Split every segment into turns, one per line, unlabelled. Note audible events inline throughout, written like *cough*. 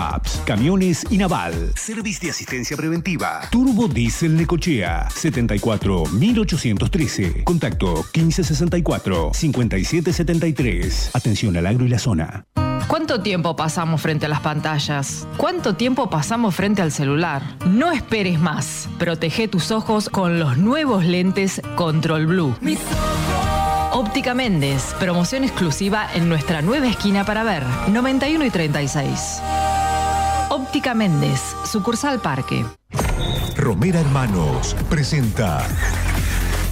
pickups, camiones y naval. Servicio de asistencia preventiva. Turbo Diesel Necochea. 74 1813. Contacto 1564 5773. Atención al agro y la zona.
¿Cuánto tiempo pasamos frente a las pantallas? ¿Cuánto tiempo pasamos frente al celular? No esperes más. Protege tus ojos con los nuevos lentes Control Blue. Óptica Méndez, promoción exclusiva en nuestra nueva esquina para ver, 91 y 36. Óptica Méndez, sucursal Parque.
Romera Hermanos presenta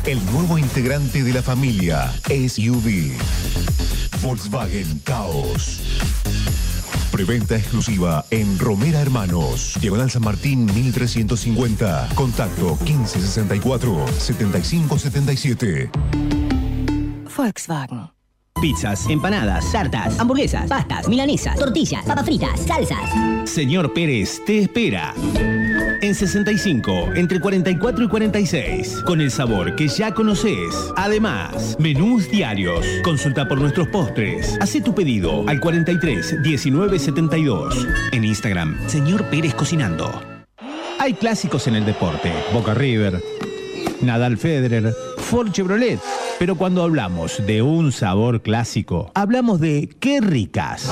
el nuevo integrante de la familia SUV. Volkswagen Caos. Preventa exclusiva en Romera Hermanos. Diagonal San Martín 1350. Contacto 1564 7577.
Volkswagen. Pizzas, empanadas, tartas, hamburguesas, pastas, milanesas, tortillas, papas fritas, salsas.
Señor Pérez te espera. En 65, entre 44 y 46, con el sabor que ya conoces. Además, menús diarios. Consulta por nuestros postres. Haz tu pedido al 43 19 72. En Instagram, Señor Pérez Cocinando. Hay clásicos en el deporte. Boca River, Nadal Federer, Ford Chevrolet. Pero cuando hablamos de un sabor clásico, hablamos de qué ricas.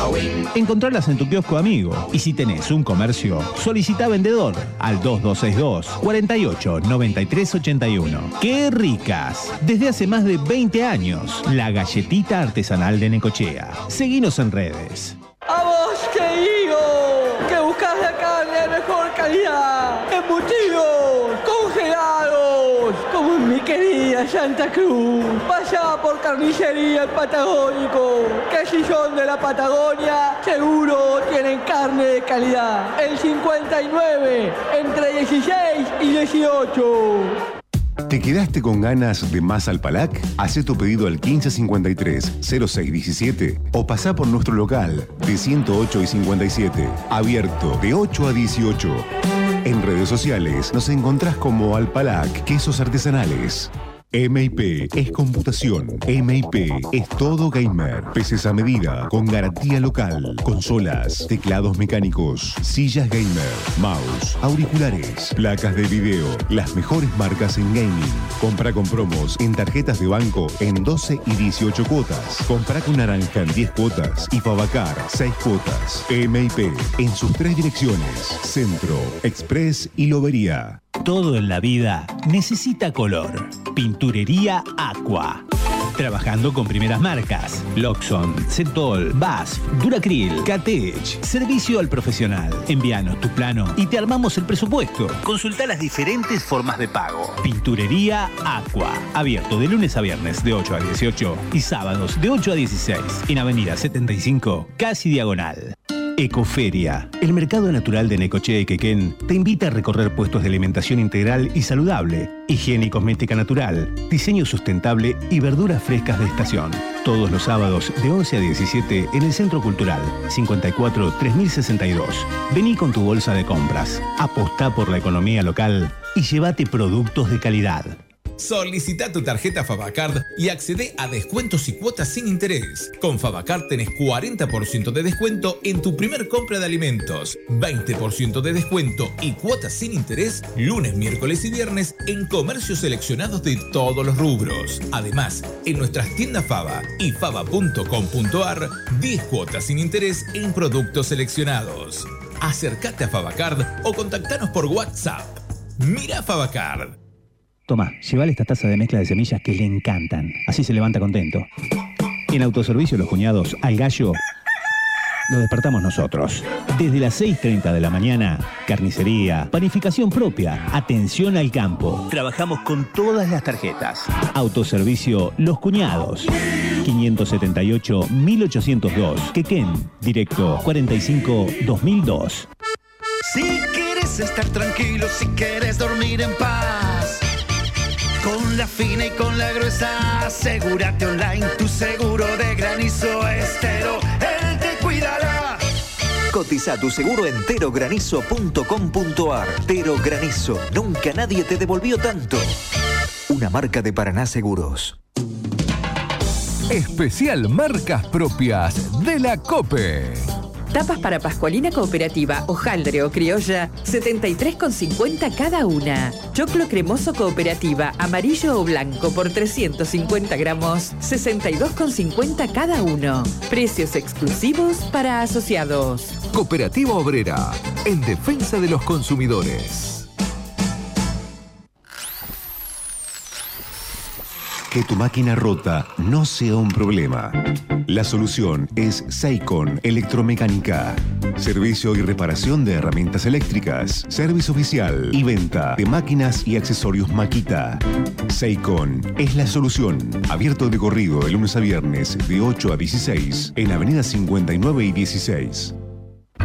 Encontrarlas en tu kiosco amigo. Y si tenés un comercio, solicita vendedor al 2262 48 93 81. ¡Qué ricas! Desde hace más de 20 años, la galletita artesanal de Necochea. Seguinos en redes.
¡A vos que digo! ¡Que buscas la carne de mejor calidad! ¡Embutidos! ¡Congelados! Como en Santa Cruz. Vaya por carnicería el Patagónico. Que de la Patagonia, seguro tienen carne de calidad. El 59, entre 16 y 18.
¿Te quedaste con ganas de más Alpalac? Hacé tu pedido al 1553-0617 o pasá por nuestro local de 108 y 57, abierto de 8 a 18. En redes sociales nos encontrás como Alpalac Quesos Artesanales. MIP es computación. MIP es todo gamer. PCs a medida, con garantía local. Consolas, teclados mecánicos, sillas gamer, mouse, auriculares, placas de video. Las mejores marcas en gaming. Compra con promos en tarjetas de banco en 12 y 18 cuotas. Compra con naranja en 10 cuotas y Fabacar 6 cuotas. MIP en sus tres direcciones. Centro, Express y Lobería.
Todo en la vida necesita color. Pinturería Aqua. Trabajando con primeras marcas. Loxon, Cetol, BASF, Duracril, Catech. Servicio al profesional. Envíanos tu plano y te armamos el presupuesto. Consulta las diferentes formas de pago. Pinturería Aqua. Abierto de lunes a viernes de 8 a 18 y sábados de 8 a 16. En Avenida 75, casi diagonal. Ecoferia, el mercado natural de Necochea y Quequén, te invita a recorrer puestos de alimentación integral y saludable, higiene y cosmética natural, diseño sustentable y verduras frescas de estación. Todos los sábados de 11 a 17 en el Centro Cultural 54 3062. Vení con tu bolsa de compras, apostá por la economía local y llévate productos de calidad.
Solicita tu tarjeta Fabacard y accede a descuentos y cuotas sin interés. Con Fabacard tenés 40% de descuento en tu primer compra de alimentos, 20% de descuento y cuotas sin interés lunes, miércoles y viernes en comercios seleccionados de todos los rubros. Además, en nuestras tiendas Faba y faba.com.ar, 10 cuotas sin interés en productos seleccionados. Acércate a Fabacard o contactanos por WhatsApp. Mira Fabacard.
Toma, llévale esta taza de mezcla de semillas que le encantan. Así se levanta contento. En autoservicio Los Cuñados, al gallo, lo despertamos nosotros. Desde las 6.30 de la mañana, carnicería, panificación propia, atención al campo. Trabajamos con todas las tarjetas. Autoservicio Los Cuñados. 578-1802. Quequén, directo 45-2002.
Si quieres estar tranquilo, si quieres dormir en paz. Con la fina y con la gruesa, asegúrate online tu seguro de granizo estero. Él te cuidará.
Cotiza tu seguro en terogranizo.com.ar. Tero Granizo. Nunca nadie te devolvió tanto. Una marca de Paraná Seguros.
Especial marcas propias de la COPE. Tapas para Pascualina Cooperativa, hojaldre o criolla, 73,50 cada una. Choclo cremoso cooperativa, amarillo o blanco por 350 gramos, 62,50 cada uno. Precios exclusivos para asociados.
Cooperativa Obrera, en defensa de los consumidores.
Que tu máquina rota no sea un problema. La solución es Seicon Electromecánica. Servicio y reparación de herramientas eléctricas, servicio oficial y venta de máquinas y accesorios Maquita. Seicon es la solución. Abierto de corrido de lunes a viernes de 8 a 16 en Avenida 59 y 16.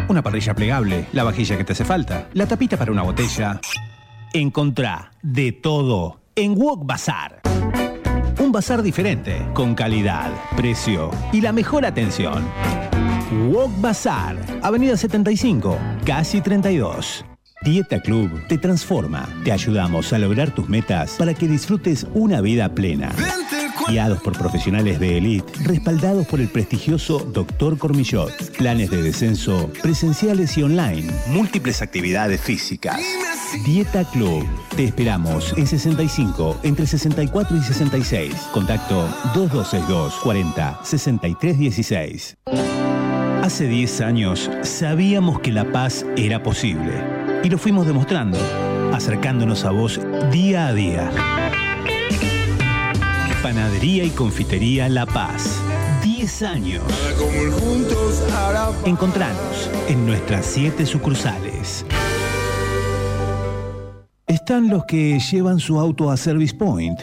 Una parrilla plegable, la vajilla que te hace falta, la tapita para una botella. Encontrá de todo en Wok Bazar. Bazar diferente, con calidad, precio y la mejor atención. Wok Bazar, Avenida 75, casi 32. Dieta Club te transforma. Te ayudamos a lograr tus metas para que disfrutes una vida plena. Guiados por profesionales de élite, respaldados por el prestigioso Dr. Cormillot. Planes de descenso presenciales y online. Múltiples actividades físicas. Dieta Club. Te esperamos en 65, entre 64 y 66. Contacto 2262 40 63 16. Hace 10 años sabíamos que la paz era posible y lo fuimos demostrando, acercándonos a vos día a día. Panadería y Confitería La Paz. 10 años. Encontranos en nuestras 7 sucursales. Están los que llevan su auto a Service Point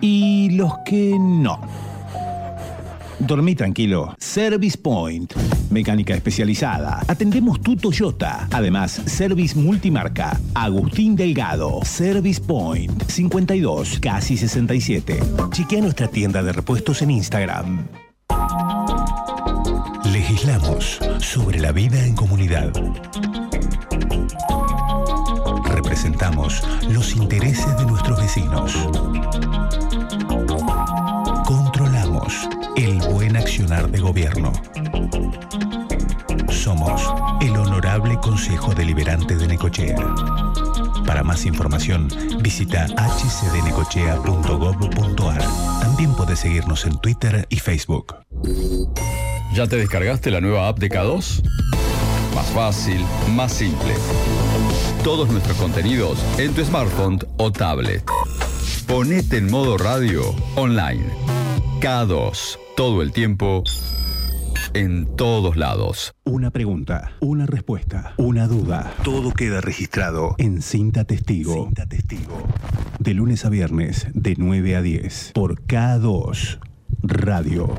y los que no. Dormí tranquilo. Service Point. Mecánica especializada. Atendemos tu Toyota. Además, Service Multimarca. Agustín Delgado. Service Point. 52, casi 67. Chequea nuestra tienda de repuestos en Instagram. Legislamos sobre la vida en comunidad. Representamos los intereses de nuestros vecinos. Controlamos el buen accionar de gobierno. Somos el Honorable Consejo Deliberante de Necochea. Para más información, visita hcdnecochea.gov.ar. También puedes seguirnos en Twitter y Facebook.
¿Ya te descargaste la nueva app de K2? Más fácil, más simple. Todos nuestros contenidos en tu smartphone o tablet. Ponete en modo radio online. K2. Todo el tiempo. En todos lados.
Una pregunta, una respuesta, una duda. Todo queda registrado en Cinta Testigo. Cinta Testigo. De lunes a viernes, de 9 a 10. Por K2 Radio.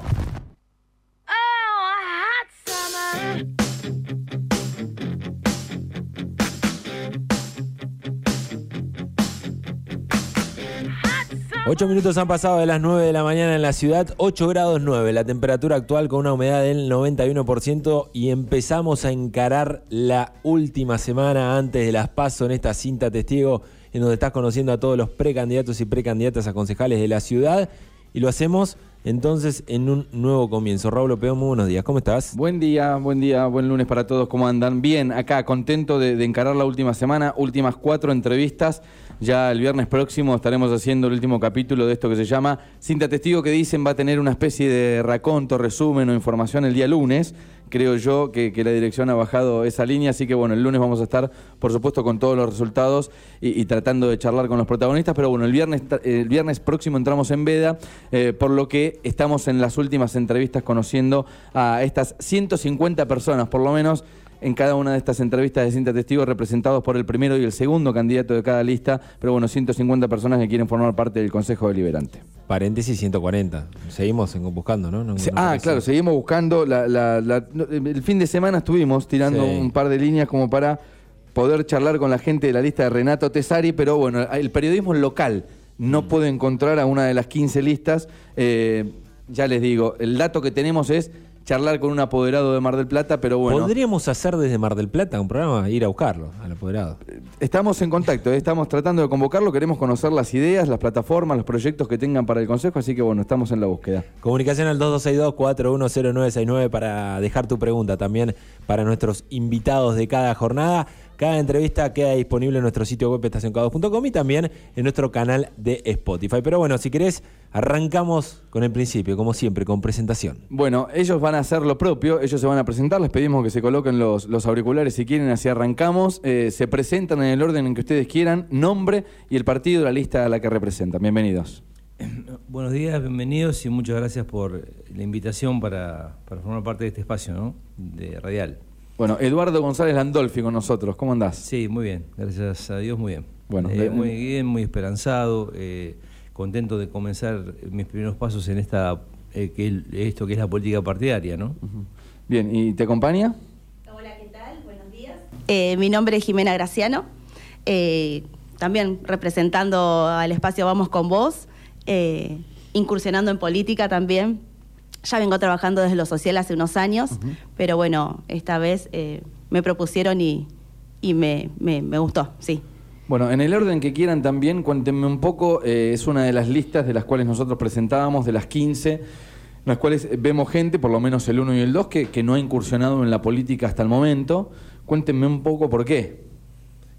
Ocho minutos han pasado de las 9 de la mañana en la ciudad, 8 grados 9, la temperatura actual con una humedad del 91% y empezamos a encarar la última semana antes de las PASO en esta cinta testigo en donde estás conociendo a todos los precandidatos y precandidatas a concejales de la ciudad y lo hacemos entonces en un nuevo comienzo. Raúl Peón, muy buenos días, ¿cómo estás?
Buen día, buen día, buen lunes para todos, ¿cómo andan? Bien, acá contento de, de encarar la última semana, últimas cuatro entrevistas. Ya el viernes próximo estaremos haciendo el último capítulo de esto que se llama Cinta Testigo, que dicen va a tener una especie de raconto, resumen o información el día lunes. Creo yo que, que la dirección ha bajado esa línea, así que bueno, el lunes vamos a estar, por supuesto, con todos los resultados y, tratando de charlar con los protagonistas, pero bueno, el viernes, el viernes próximo entramos en veda, eh, por lo que estamos en las últimas entrevistas conociendo a estas 150 personas, por lo menos, en cada una de estas entrevistas de cinta testigos representados por el primero y el segundo candidato de cada lista, pero bueno, 150 personas que quieren formar parte del Consejo Deliberante.
Paréntesis 140. Seguimos buscando, ¿no? No- no
ah, claro, seguimos buscando. la- la- la- no, el fin de semana estuvimos tirando
Sí.
un par de líneas como para poder charlar con la gente de la lista de Renato Tesari, pero bueno, el periodismo local no
Mm.
puede encontrar a una de las 15 listas. Eh, ya les digo, el dato que tenemos es charlar con un apoderado de Mar del Plata, pero bueno.
Podríamos hacer desde Mar del Plata un programa, ir a buscarlo, al apoderado.
Estamos en contacto, eh, estamos tratando de convocarlo, queremos conocer las ideas, las plataformas, los proyectos que tengan para el Consejo, así que bueno, estamos en la búsqueda.
Comunicación al 2262-410969 para dejar tu pregunta también para nuestros invitados de cada jornada. Cada entrevista queda disponible en nuestro sitio web estacioncados.com y también en nuestro canal de Spotify. Pero bueno, si querés, arrancamos con el principio, como siempre, con presentación.
Bueno, ellos van a hacer lo propio, ellos se van a presentar, les pedimos que se coloquen los, los auriculares si quieren, así arrancamos. Eh, se presentan en el orden en que ustedes quieran, nombre y el partido, la lista a la que representan. Bienvenidos. *clears throat*
Buenos días, bienvenidos y muchas gracias por la invitación para, para formar parte de este espacio ¿no? de Radial.
Bueno, Eduardo González Landolfi con nosotros, ¿cómo andás?
Sí, muy bien, gracias a Dios, muy bien.
Bueno,
Eh,
de-
muy bien, muy esperanzado, eh, contento de comenzar mis primeros pasos en esta eh, que el- esto que es la política partidaria, ¿no?
Bien, ¿y te acompaña?
Eh, mi nombre es Jimena Graciano, eh, también representando al espacio Vamos con Vos, eh, incursionando en política también. Ya vengo trabajando desde lo social hace unos años, pero bueno, esta vez eh, me propusieron y, y me, me- me gustó, sí.
Bueno, en el orden que quieran también, cuéntenme un poco, eh, es una de las listas de las cuales nosotros presentábamos, de las 15, en las cuales vemos gente, por lo menos el 1 y el 2, que, que no ha incursionado en la política hasta el momento. Cuéntenme un poco por qué.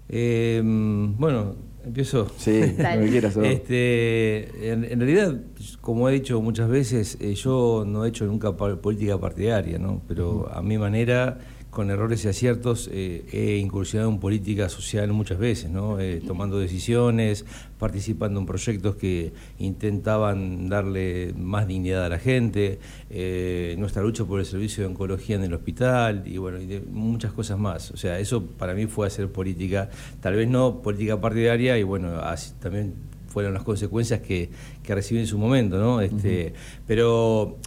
Eh, bueno, empiezo.
Sí, lo que *laughs* quieras,
este, en, en realidad, como he dicho muchas veces, eh, yo no he hecho nunca política partidaria, ¿no? Pero a mi manera, con errores y aciertos, eh, he incursionado en política social muchas veces, ¿no? Eh, tomando decisiones, participando en proyectos que intentaban darle más dignidad a la gente, eh, nuestra lucha por el servicio de oncología en el hospital y bueno, y de muchas cosas más. O sea, eso para mí fue hacer política, tal vez no política partidaria y bueno, así también fueron las consecuencias que, que recibí en su momento, ¿no? Este, Pero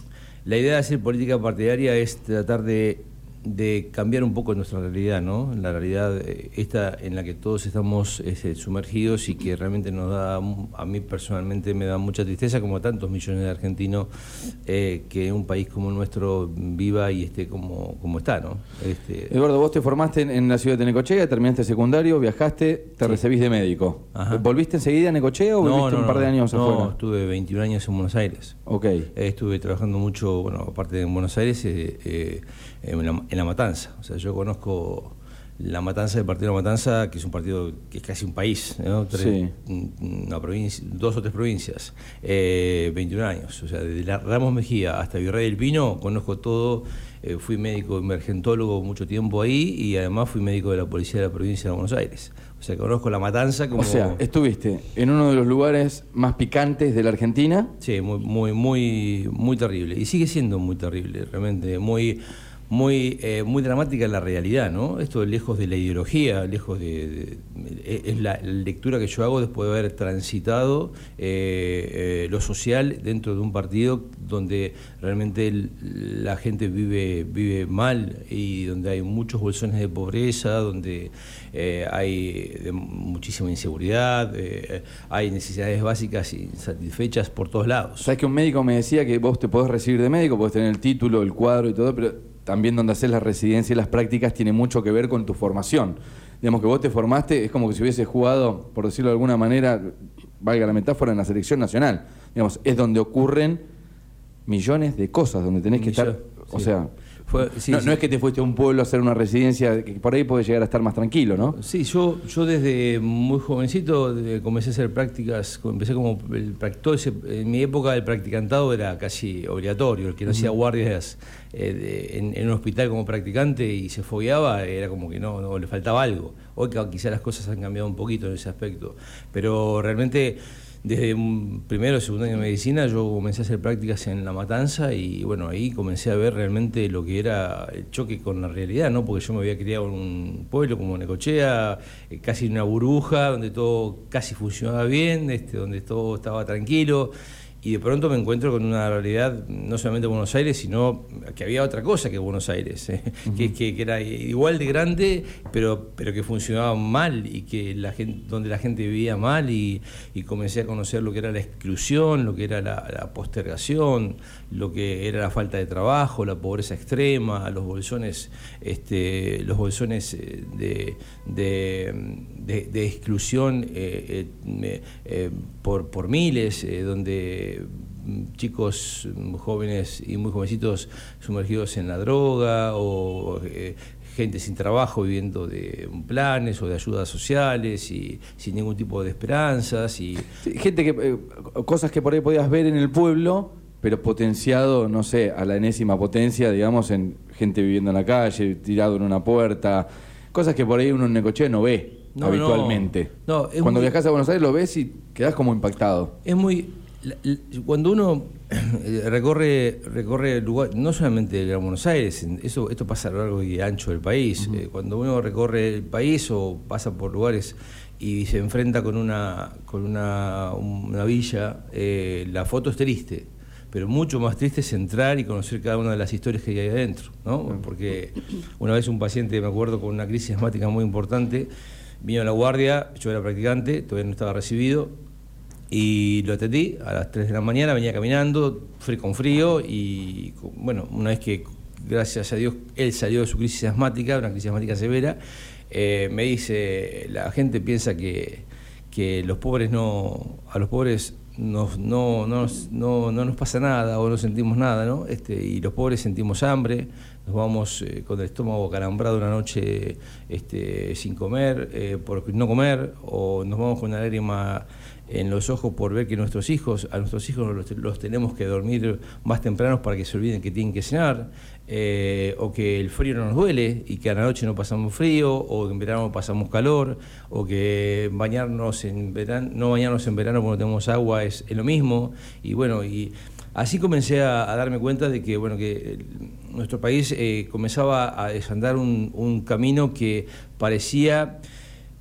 la idea de hacer política partidaria es tratar de, de cambiar un poco nuestra realidad, ¿no? La realidad eh, esta en la que todos estamos este, sumergidos y que realmente nos da, a mí personalmente me da mucha tristeza, como a tantos millones de argentinos, eh, que un país como el nuestro viva y esté como, como está, ¿no? Este,
Eduardo, vos te formaste en, en la ciudad de Necochea, terminaste secundario, viajaste, te recibís de médico. ¿Volviste enseguida a Necochea o viviste un par de años
no,
afuera?
estuve 21 años en Buenos Aires.
Ok.
Eh, estuve trabajando mucho, bueno, aparte de en Buenos Aires, eh, eh, en, la, en La Matanza. O sea, yo conozco La Matanza, el partido de La Matanza, que es un partido que es casi un país, ¿no? Tres-
Sí.
un- una provincia, dos o tres provincias, eh, 21 años. O sea, desde la Ramos Mejía hasta Virrey del Pino, conozco todo. Eh, fui médico emergentólogo mucho tiempo ahí y además fui médico de la policía de la provincia de Buenos Aires. O sea, conozco La Matanza como...
O sea, estuviste en uno de los lugares más picantes de la Argentina.
Sí, muy, muy, muy, muy terrible. Y sigue siendo muy terrible, realmente. Muy, muy, eh, muy dramática la realidad, ¿no? Esto lejos de la ideología, lejos de. es la lectura que yo hago después de haber transitado eh, eh, lo social dentro de un partido donde realmente la gente vive, vive mal y donde hay muchos bolsones de pobreza, donde eh, hay de muchísima inseguridad, hay necesidades básicas insatisfechas por todos lados.
Sabes que un médico me decía que vos te podés recibir de médico, podés tener el título, el cuadro y todo, pero también donde haces la residencia y las prácticas tiene mucho que ver con tu formación. Digamos que vos te formaste, es como que si hubieses jugado, por decirlo de alguna manera, valga la metáfora, en la selección nacional. Digamos, es donde ocurren millones de cosas, donde tenés que estar. O
sí.
sea,
Fue- sí,
no,
sí.
no es que te fuiste a un pueblo a hacer una residencia, que por ahí podés llegar a estar más tranquilo, ¿no?
Sí, yo, yo desde muy jovencito comencé a hacer prácticas, empecé como el en mi época el practicantado era casi obligatorio, el que no hacía guardias eh, de- en, en un hospital como practicante y se fogueaba, era como que no, no le faltaba algo. Hoy ca- quizá las cosas han cambiado un poquito en ese aspecto, pero realmente desde un primero segundo año de medicina yo comencé a hacer prácticas en La Matanza y bueno, ahí comencé a ver realmente lo que era el choque con la realidad, ¿no? Porque yo me había criado en un pueblo como Necochea, eh, casi en una burbuja, donde todo casi funcionaba bien, este, donde todo estaba tranquilo. Y de pronto me encuentro con una realidad no solamente de Buenos Aires, sino que había otra cosa que Buenos Aires, eh, que, que- que era igual de grande, pero, pero que funcionaba mal y que la gente, donde la gente vivía mal y, y comencé a conocer lo que era la exclusión, lo que era la, la postergación, lo que era la falta de trabajo, la pobreza extrema, los bolsones, este, los bolsones eh, de, de, de- de exclusión eh, por, por miles, eh, donde mm, chicos mm, jóvenes y muy jovencitos sumergidos en la droga o eh, gente sin trabajo viviendo de planes o de ayudas sociales y sin ningún tipo de esperanzas y
gente que. eh, cosas que por ahí podías ver en el pueblo, pero potenciado, no sé, a la enésima potencia, digamos, en gente viviendo en la calle, tirado en una puerta. Cosas que por ahí uno en Necochea no ve
No,
habitualmente.
no. No, es
Cuando
muy-
viajas a Buenos Aires lo ves y quedas como impactado.
Es muy. Cuando uno recorre, recorre lugar, no solamente el Gran Buenos Aires, eso, esto pasa a lo largo y ancho del país. Eh, Cuando uno recorre el país o pasa por lugares y se enfrenta con una, con una, una villa, eh, la foto es triste. Pero mucho más triste es entrar y conocer cada una de las historias que hay adentro, ¿no? Porque una vez un paciente, me acuerdo, con una crisis asmática muy importante, vino a la guardia, yo era practicante, todavía no estaba recibido, y lo atendí a las 3 de la mañana, venía caminando, frío con frío, y bueno, una vez que, gracias a Dios, él salió de su crisis asmática, una crisis asmática severa, eh, me dice, la gente piensa que, que los pobres no, a los pobres nos- no, no, no, no nos pasa nada o no sentimos nada, ¿no? Este, y los pobres sentimos hambre, nos vamos eh, con el estómago calambrado una noche este, sin comer, eh, por no comer, o nos vamos con una lágrima en los ojos por ver que nuestros hijos, a nuestros hijos los, los tenemos que dormir más tempranos para que se olviden que tienen que cenar, eh, o que el frío no nos duele y que a la noche no pasamos frío, o en verano pasamos calor, o que bañarnos en verano, no bañarnos en verano cuando tenemos agua es lo mismo, y bueno, y así comencé a, a darme cuenta de que bueno que el- nuestro país eh, comenzaba a desandar un, un camino que parecía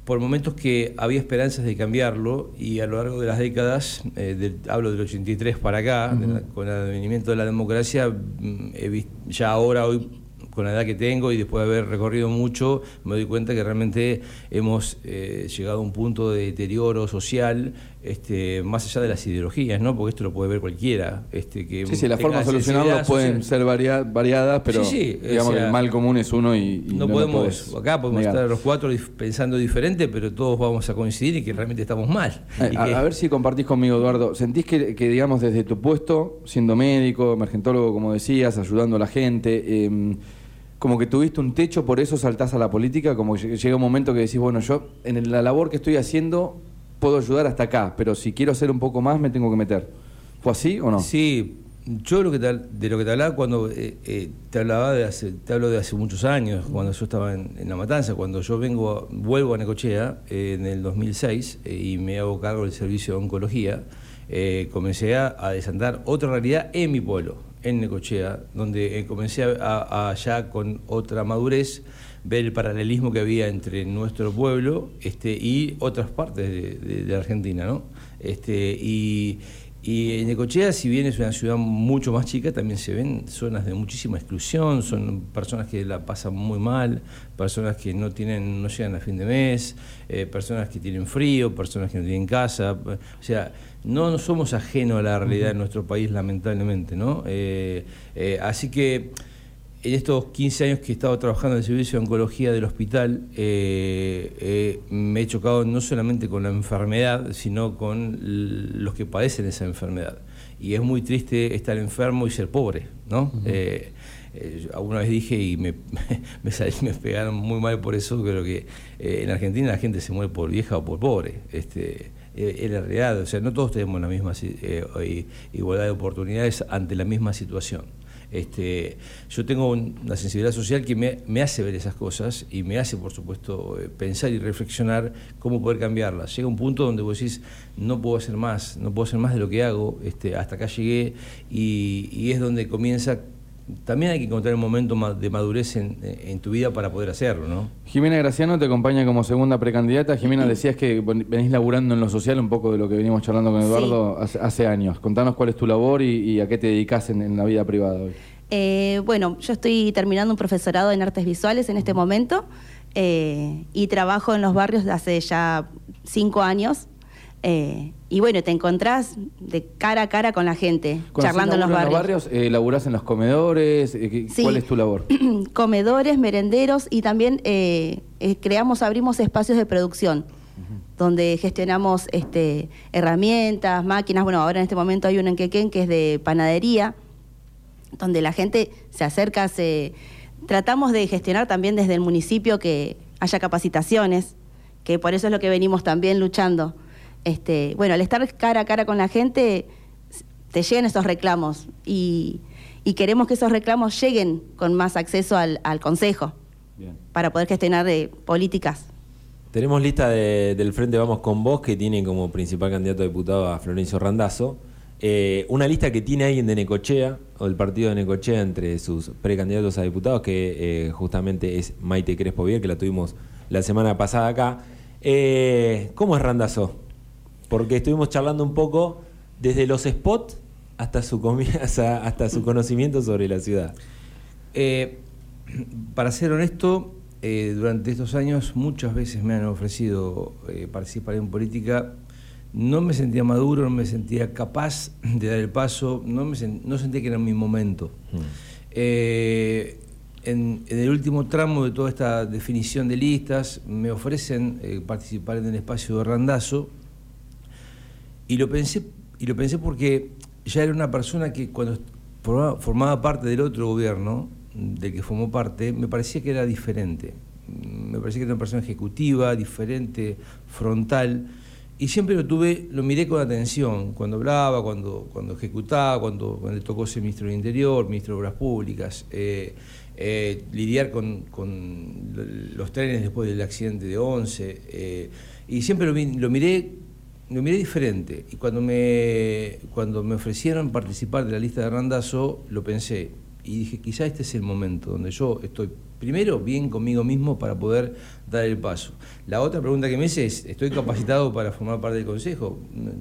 por momentos que había esperanzas de cambiarlo y a lo largo de las décadas, eh, del- hablo del 83 para acá, la- con el advenimiento de la democracia, mm, ya ahora, hoy, con la edad que tengo y después de haber recorrido mucho, me doy cuenta que realmente hemos eh, llegado a un punto de deterioro social, este, más allá de las ideologías, ¿no? porque esto lo puede ver cualquiera. Este, que
Sí, sí, las formas de solucionarlo pueden ser varia- variadas, pero
Sí, sí, o
digamos que el mal común es uno y, y
no,
lo
podemos, acá podemos
negar.
estar los cuatro pensando diferente, pero todos vamos a coincidir y que realmente estamos mal.
Eh, A,
que-
a ver si compartís conmigo, Eduardo. ¿Sentís que, que, digamos, desde tu puesto, siendo médico, emergentólogo, como decías, ayudando a la gente, em, como que tuviste un techo, por eso saltás a la política? Como que llega un momento que decís, bueno, yo en la labor que estoy haciendo puedo ayudar hasta acá, pero si quiero hacer un poco más me tengo que meter. ¿Fue así o no?
Sí, yo lo que te- de lo que te hablaba cuando eh, eh, te hablaba de hace, te hablo de hace muchos años, cuando yo estaba en, en La Matanza, cuando yo vengo, a- vuelvo a Necochea eh, en el 2006 eh, y me hago cargo del servicio de oncología, eh, comencé a, a desandar otra realidad en mi pueblo, en Necochea, donde eh, comencé a, a ya con otra madurez ver el paralelismo que había entre nuestro pueblo este, y otras partes de, de- Argentina, ¿no? Este, y, y en Necochea, si bien es una ciudad mucho más chica, también se ven zonas de muchísima exclusión, son personas que la pasan muy mal, personas que no tienen, no llegan a fin de mes, eh, personas que tienen frío, personas que no tienen casa, o sea, no, no somos ajenos a la realidad de nuestro país, lamentablemente, ¿no? Eh, eh, así que en estos 15 años que he estado trabajando en el servicio de oncología del hospital, eh, eh, me he chocado no solamente con la enfermedad, sino con los que padecen esa enfermedad. Y es muy triste estar enfermo y ser pobre, ¿no? Eh, eh, yo alguna vez dije y me, *laughs* me, sal- me pegaron muy mal por eso, creo que eh, en Argentina la gente se muere por vieja o por pobre. Este, eh, es la realidad, o sea, no todos tenemos la misma eh, igualdad de oportunidades ante la misma situación. Este, yo tengo un- una sensibilidad social que me, hace ver esas cosas y me hace, por supuesto, eh, pensar y reflexionar cómo poder cambiarlas. Llega un punto donde vos decís, no puedo hacer más, no puedo hacer más de lo que hago, este, hasta acá llegué y es donde comienza también hay que encontrar un momento de madurez en, en tu vida para poder hacerlo, ¿no?
Jimena Graciano te acompaña como segunda precandidata. Jimena, decías que ven- venís laburando en lo social, un poco de lo que venimos charlando con Eduardo hace, hace años. Contanos cuál es tu labor y, y a qué te dedicas en, en la vida privada hoy.
Eh, bueno, yo estoy terminando un profesorado en artes visuales en este momento eh, y trabajo en los barrios de hace ya cinco años. Eh, y bueno, te encontrás de cara a cara con la gente, charlando en los
laburo
barrios.
eh, ¿Laburás en los comedores? Eh, ¿qué-
Sí.
¿Cuál es tu labor? *clears throat*
Comedores, merenderos y también eh, eh, creamos, abrimos espacios de producción donde gestionamos este, herramientas, máquinas. Bueno, ahora en este momento hay uno en Quequén que es de panadería, donde la gente se acerca, se... tratamos de gestionar también desde el municipio que haya capacitaciones, que por eso es lo que venimos también luchando. Este, bueno, al estar cara a cara con la gente, te llegan esos reclamos y, y queremos que esos reclamos lleguen con más acceso al, al Consejo para poder gestionar eh, políticas.
Tenemos lista de- del Frente Vamos con Vos, que tiene como principal candidato a diputado a Florencio Randazzo. Eh, una lista que tiene alguien de Necochea, o del partido de Necochea, entre sus precandidatos a diputados, que eh, justamente es Maite Crespo Vier, que la tuvimos la semana pasada acá. Eh, ¿Cómo es Randazzo? Porque estuvimos charlando un poco desde los spots hasta su, hasta, *laughs* hasta su conocimiento sobre la ciudad.
Eh, para ser honesto, eh, durante estos años muchas veces me han ofrecido eh, participar en política. No me sentía maduro, no me sentía capaz de dar el paso, no, me no sentía que era mi momento. Eh, en, en el último tramo de toda esta definición de listas, me ofrecen participar en el espacio de Randazo y lo pensé, y lo pensé porque ya era una persona que cuando formaba, parte del otro gobierno, del que formó parte, me parecía que era diferente. Me parecía que era una persona ejecutiva, diferente, frontal. Y siempre lo tuve, lo miré con atención, cuando hablaba, cuando, cuando ejecutaba, cuando, cuando tocó ser ministro del Interior, ministro de Obras Públicas, eh, eh, lidiar con, con los trenes después del accidente de Once. eh, y siempre lo, lo miré lo miré diferente. Y cuando me, cuando me ofrecieron participar de la lista de Randazo, lo pensé. Y dije, quizá este es el momento donde yo estoy, primero, bien conmigo mismo para poder dar el paso. La otra pregunta que me hice es, ¿estoy capacitado para formar parte del Consejo?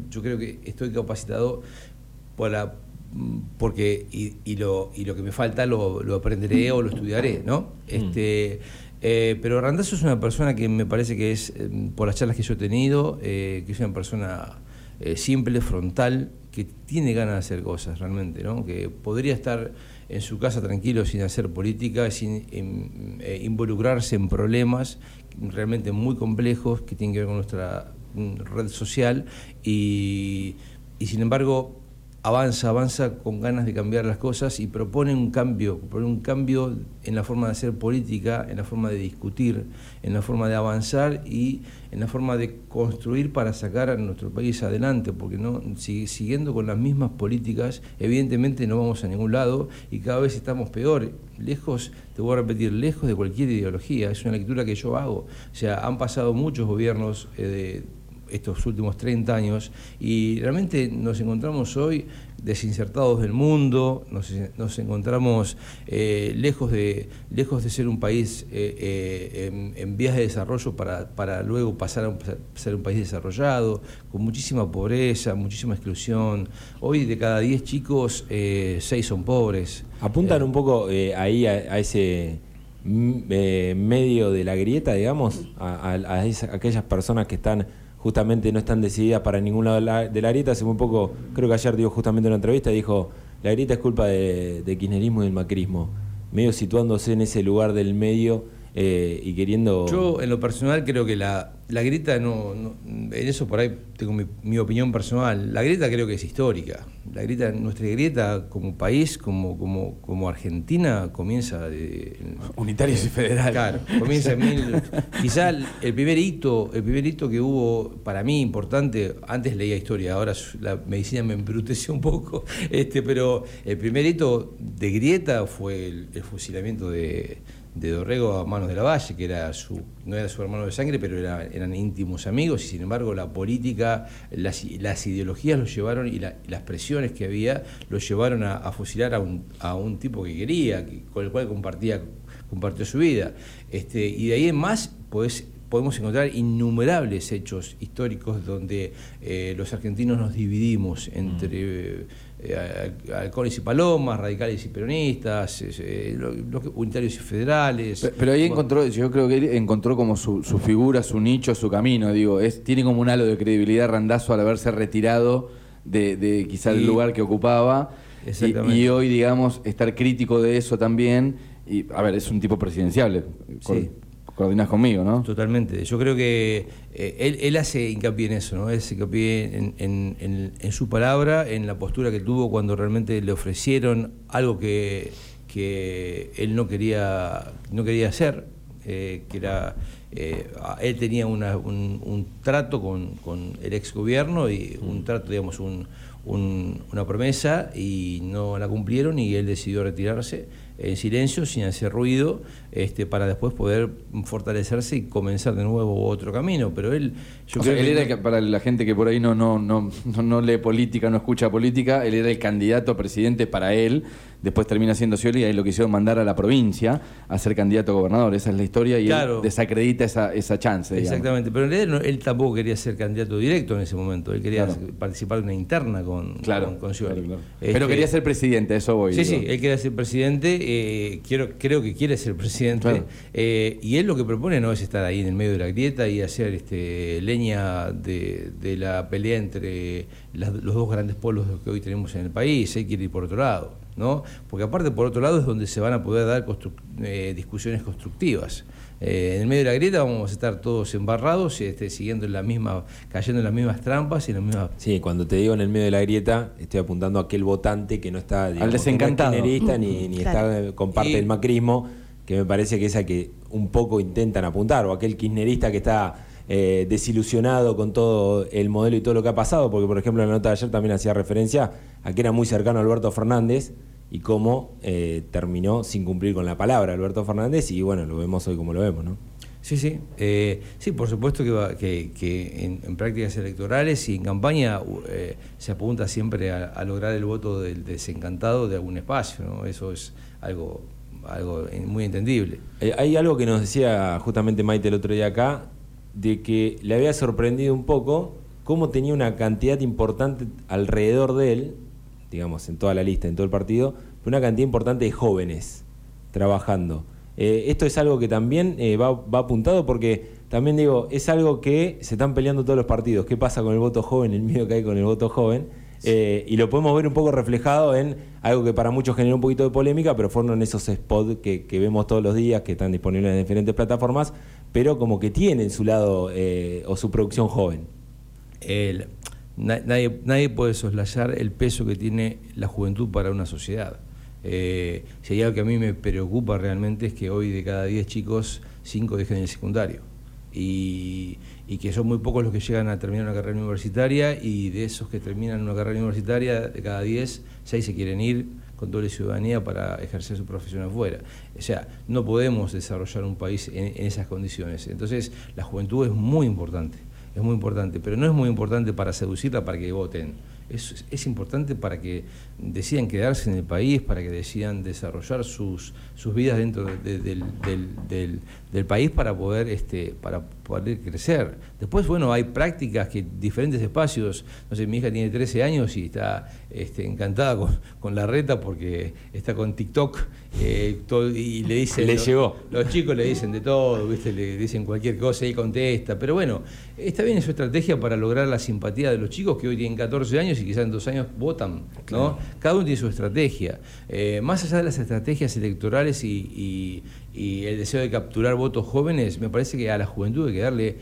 Yo creo que estoy capacitado para porque y, y lo, y lo que me falta lo, lo aprenderé o lo estudiaré, ¿no? Este, eh, pero Randazzo es una persona que me parece que es, eh, por las charlas que yo he tenido, eh, que es una persona eh, simple, frontal, que tiene ganas de hacer cosas realmente, ¿no? Que podría estar en su casa tranquilo sin hacer política, sin em, involucrarse en problemas realmente muy complejos que tienen que ver con nuestra mm, red social y sin embargo avanza, avanza con ganas de cambiar las cosas y propone un cambio, propone un cambio en la forma de hacer política, en la forma de discutir, en la forma de avanzar y en la forma de construir para sacar a nuestro país adelante, porque no si- siguiendo con las mismas políticas, evidentemente no vamos a ningún lado y cada vez estamos peor, lejos, te voy a repetir, lejos de cualquier ideología, es una lectura que yo hago. O sea, han pasado muchos gobiernos eh, de estos últimos 30 años y realmente nos encontramos hoy desinsertados del mundo, nos, nos encontramos eh, lejos, de, lejos de ser un país eh, eh, en, en vías de desarrollo para, para luego pasar a un- ser un país desarrollado, con muchísima pobreza, muchísima exclusión. Hoy de cada 10 chicos, 6 son pobres.
Apuntan un poco ahí a, a ese mm, medio de la grieta, digamos, a, a- aquellas personas que están justamente no están decididas para ningún lado de la, de la grieta. Hace muy poco, creo que ayer dio justamente una entrevista, dijo, la grieta es culpa de, de kirchnerismo y del macrismo. Medio situándose en ese lugar del medio eh, y queriendo...
Yo, en lo personal, creo que la, la grieta, no, no- en eso por ahí tengo mi, mi opinión personal. La grieta creo que es histórica. La grieta, nuestra grieta como país, como, como, como Argentina, comienza de.
Unitarios y federales.
Claro, comienza en mil. *laughs* Quizá el el primer hito, el primer hito que hubo para mí importante, antes leía historia, ahora la medicina me embruteció un poco, este, pero el primer hito de grieta fue el, el fusilamiento de, de Dorrego a Manos de la Valle, que era su, no era su hermano de sangre, pero era- eran íntimos amigos, y sin embargo la política, las, las ideologías los llevaron y, la- y las presiones que había los llevaron a, fusilar a un, a un tipo que quería, que- con el cual compartía, compartió su vida. Este, y de ahí en más, pues podemos encontrar innumerables hechos históricos donde eh, los argentinos nos dividimos entre eh, halcones y palomas, radicales y peronistas, eh, los unitarios y federales.
Pe- Pero ahí
Bueno,
encontró, yo creo que él encontró como su, su figura, su nicho, su camino. Digo, es, tiene como un halo de credibilidad Randazo al haberse retirado de, de quizá el lugar que ocupaba. Y, y hoy, digamos, estar crítico de eso también. Y, a ver, es un tipo presidenciable. Co-
Sí.
Coordinás conmigo, ¿no?
Totalmente. Yo creo que eh, él, hace hincapié en eso, ¿no? Él hace hincapié en, su palabra, en la postura que tuvo cuando realmente le ofrecieron algo que, que él no quería, no quería hacer, eh, que era... eh, él tenía una- un, un trato con, con el ex gobierno y un trato, digamos, un- una promesa y no la cumplieron y él decidió retirarse en silencio, sin hacer ruido, este, para después poder fortalecerse y comenzar de nuevo otro camino. Pero él, yo
O sea,
creo
él
que
era, para la gente que por ahí no, no, no, no, no lee política, no escucha política, él era el candidato a presidente para él, después termina siendo Scioli y ahí lo quisieron mandar a la provincia a ser candidato a gobernador. Esa es la historia y
Claro.
él desacredita esa, esa chance. digamos.
Exactamente, pero en realidad él tampoco quería ser candidato directo en ese momento, él quería
Claro.
participar de una interna con,
Claro,
con, con Scioli.
Pero
Este,
quería ser presidente, eso voy.
Sí,
digo.
sí, él quería ser presidente, eh, quiero, creo que quiere ser presidente,
Claro.
eh, y él lo que propone no es estar ahí en el medio de la grieta y hacer este, leña de, de la pelea entre las- los dos grandes polos que hoy tenemos en el país, él quiere ir por otro lado, ¿no? Porque aparte por otro lado es donde se van a poder dar construc- eh, discusiones constructivas. Eh, en el medio de la grieta vamos a estar todos embarrados, este, siguiendo en la misma, cayendo en las mismas trampas y en las mismas
Sí, cuando te digo en el medio de la grieta, estoy apuntando a aquel votante que no está digamos,
desencantado.
no es kirchnerista ni, ni
Claro.
está eh, con parte
Y-
del macrismo, que me parece que es a que un poco intentan apuntar, o aquel kirchnerista que está eh, desilusionado con todo el modelo y todo lo que ha pasado, porque por ejemplo en la nota de ayer también hacía referencia a que era muy cercano a Alberto Fernández y cómo eh, terminó sin cumplir con la palabra Alberto Fernández y bueno, lo vemos hoy como lo vemos, ¿no?
Sí, sí. Eh, sí, por supuesto que, va- que, en, prácticas electorales y en campaña se apunta siempre a, a lograr el voto del desencantado de algún espacio, ¿no? Eso es algo, algo muy entendible.
Eh, hay algo que nos decía justamente Maite el otro día acá, de que le había sorprendido un poco cómo tenía una cantidad importante alrededor de él, digamos, en toda la lista, en todo el partido, una cantidad importante de jóvenes trabajando. Eh, esto es algo que también eh, va, va apuntado porque también digo, es algo que se están peleando todos los partidos. ¿Qué pasa con el voto joven, el miedo que hay con el voto joven? Eh, y lo podemos ver un poco reflejado en algo que para muchos generó un poquito de polémica, pero fueron esos spots que, vemos todos los días, que están disponibles en diferentes plataformas, pero como que tienen su lado eh, o su producción joven.
Nadie, nadie puede soslayar el peso que tiene la juventud para una sociedad. Eh, si hay algo que a mí me preocupa realmente es que hoy de cada 10 chicos, 5 dejen el secundario. Y, y que son muy pocos los que llegan a terminar una carrera universitaria y de esos que terminan una carrera universitaria, de cada 10, 6 se quieren ir con doble ciudadanía para ejercer su profesión afuera. O sea, no podemos desarrollar un país en, en esas condiciones. Entonces, la juventud es muy importante, es muy importante, pero no es muy importante para seducirla para que voten. Es, es importante para que decidan quedarse en el país, para que decidan desarrollar sus, sus vidas dentro de- de- del, del- del- del país para poder, este, para poder crecer. Después, bueno, hay prácticas que diferentes espacios, no sé, mi hija tiene 13 años y está este, encantada con, con la reta porque está con TikTok eh, todo- y le dicen...
Le
lo-
llegó.
Los chicos le dicen de todo, ¿viste? le dicen cualquier cosa y contesta. Pero bueno, está bien su estrategia para lograr la simpatía de los chicos que hoy tienen 14 años y quizás en dos años votan. ¿no? Cada uno tiene su estrategia. Eh, más allá de las estrategias electorales y, y- y el deseo de capturar votos jóvenes, me parece que a la juventud hay que darle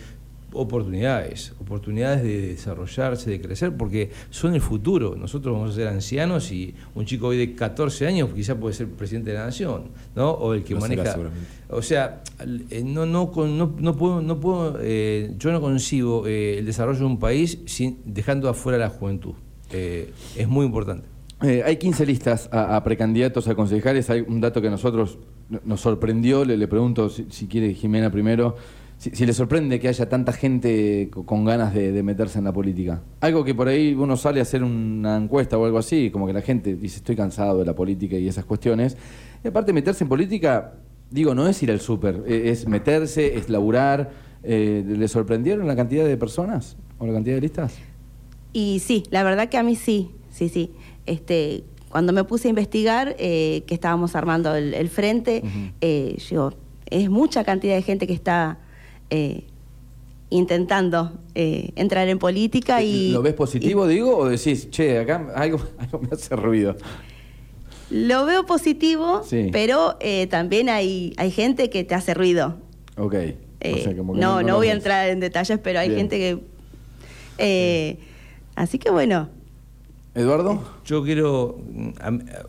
oportunidades, oportunidades de desarrollarse, de crecer, porque son el futuro. Nosotros vamos a ser ancianos y un chico hoy de 14 años quizás puede ser presidente de la nación, ¿no? O el que maneja. O sea, eh, no, no, no, no puedo, no puedo eh, yo no concibo eh, el desarrollo de un país sin dejando afuera a la juventud. Eh, es muy importante.
Eh, hay 15 listas a, a precandidatos a concejales. Hay un dato que nosotros no- nos sorprendió, le, pregunto si, quiere Jimena primero, si, le sorprende que haya tanta gente co- con ganas de, de meterse en la política. Algo que por ahí uno sale a hacer una encuesta o algo así, como que la gente dice estoy cansado de la política y esas cuestiones. Y aparte meterse en política, digo, no es ir al súper, e- es meterse, es laburar. Eh, ¿Le sorprendieron la cantidad de personas o la cantidad de listas?
Y sí, la verdad que a mí sí, sí, sí. Este, cuando me puse a investigar, eh, que estábamos armando el, el frente, eh, yo, es mucha cantidad de gente que está eh, intentando entrar en política y...
¿Lo ves positivo, digo, o decís, che, acá algo, *laughs* algo me hace ruido?
Lo veo positivo,
Sí.
pero también hay, hay gente que te hace ruido.
Ok. O sea, como que
no, no, voy a entrar en detalles, pero hay
Bien.
gente que... así que bueno,
¿Eduardo?
Yo quiero,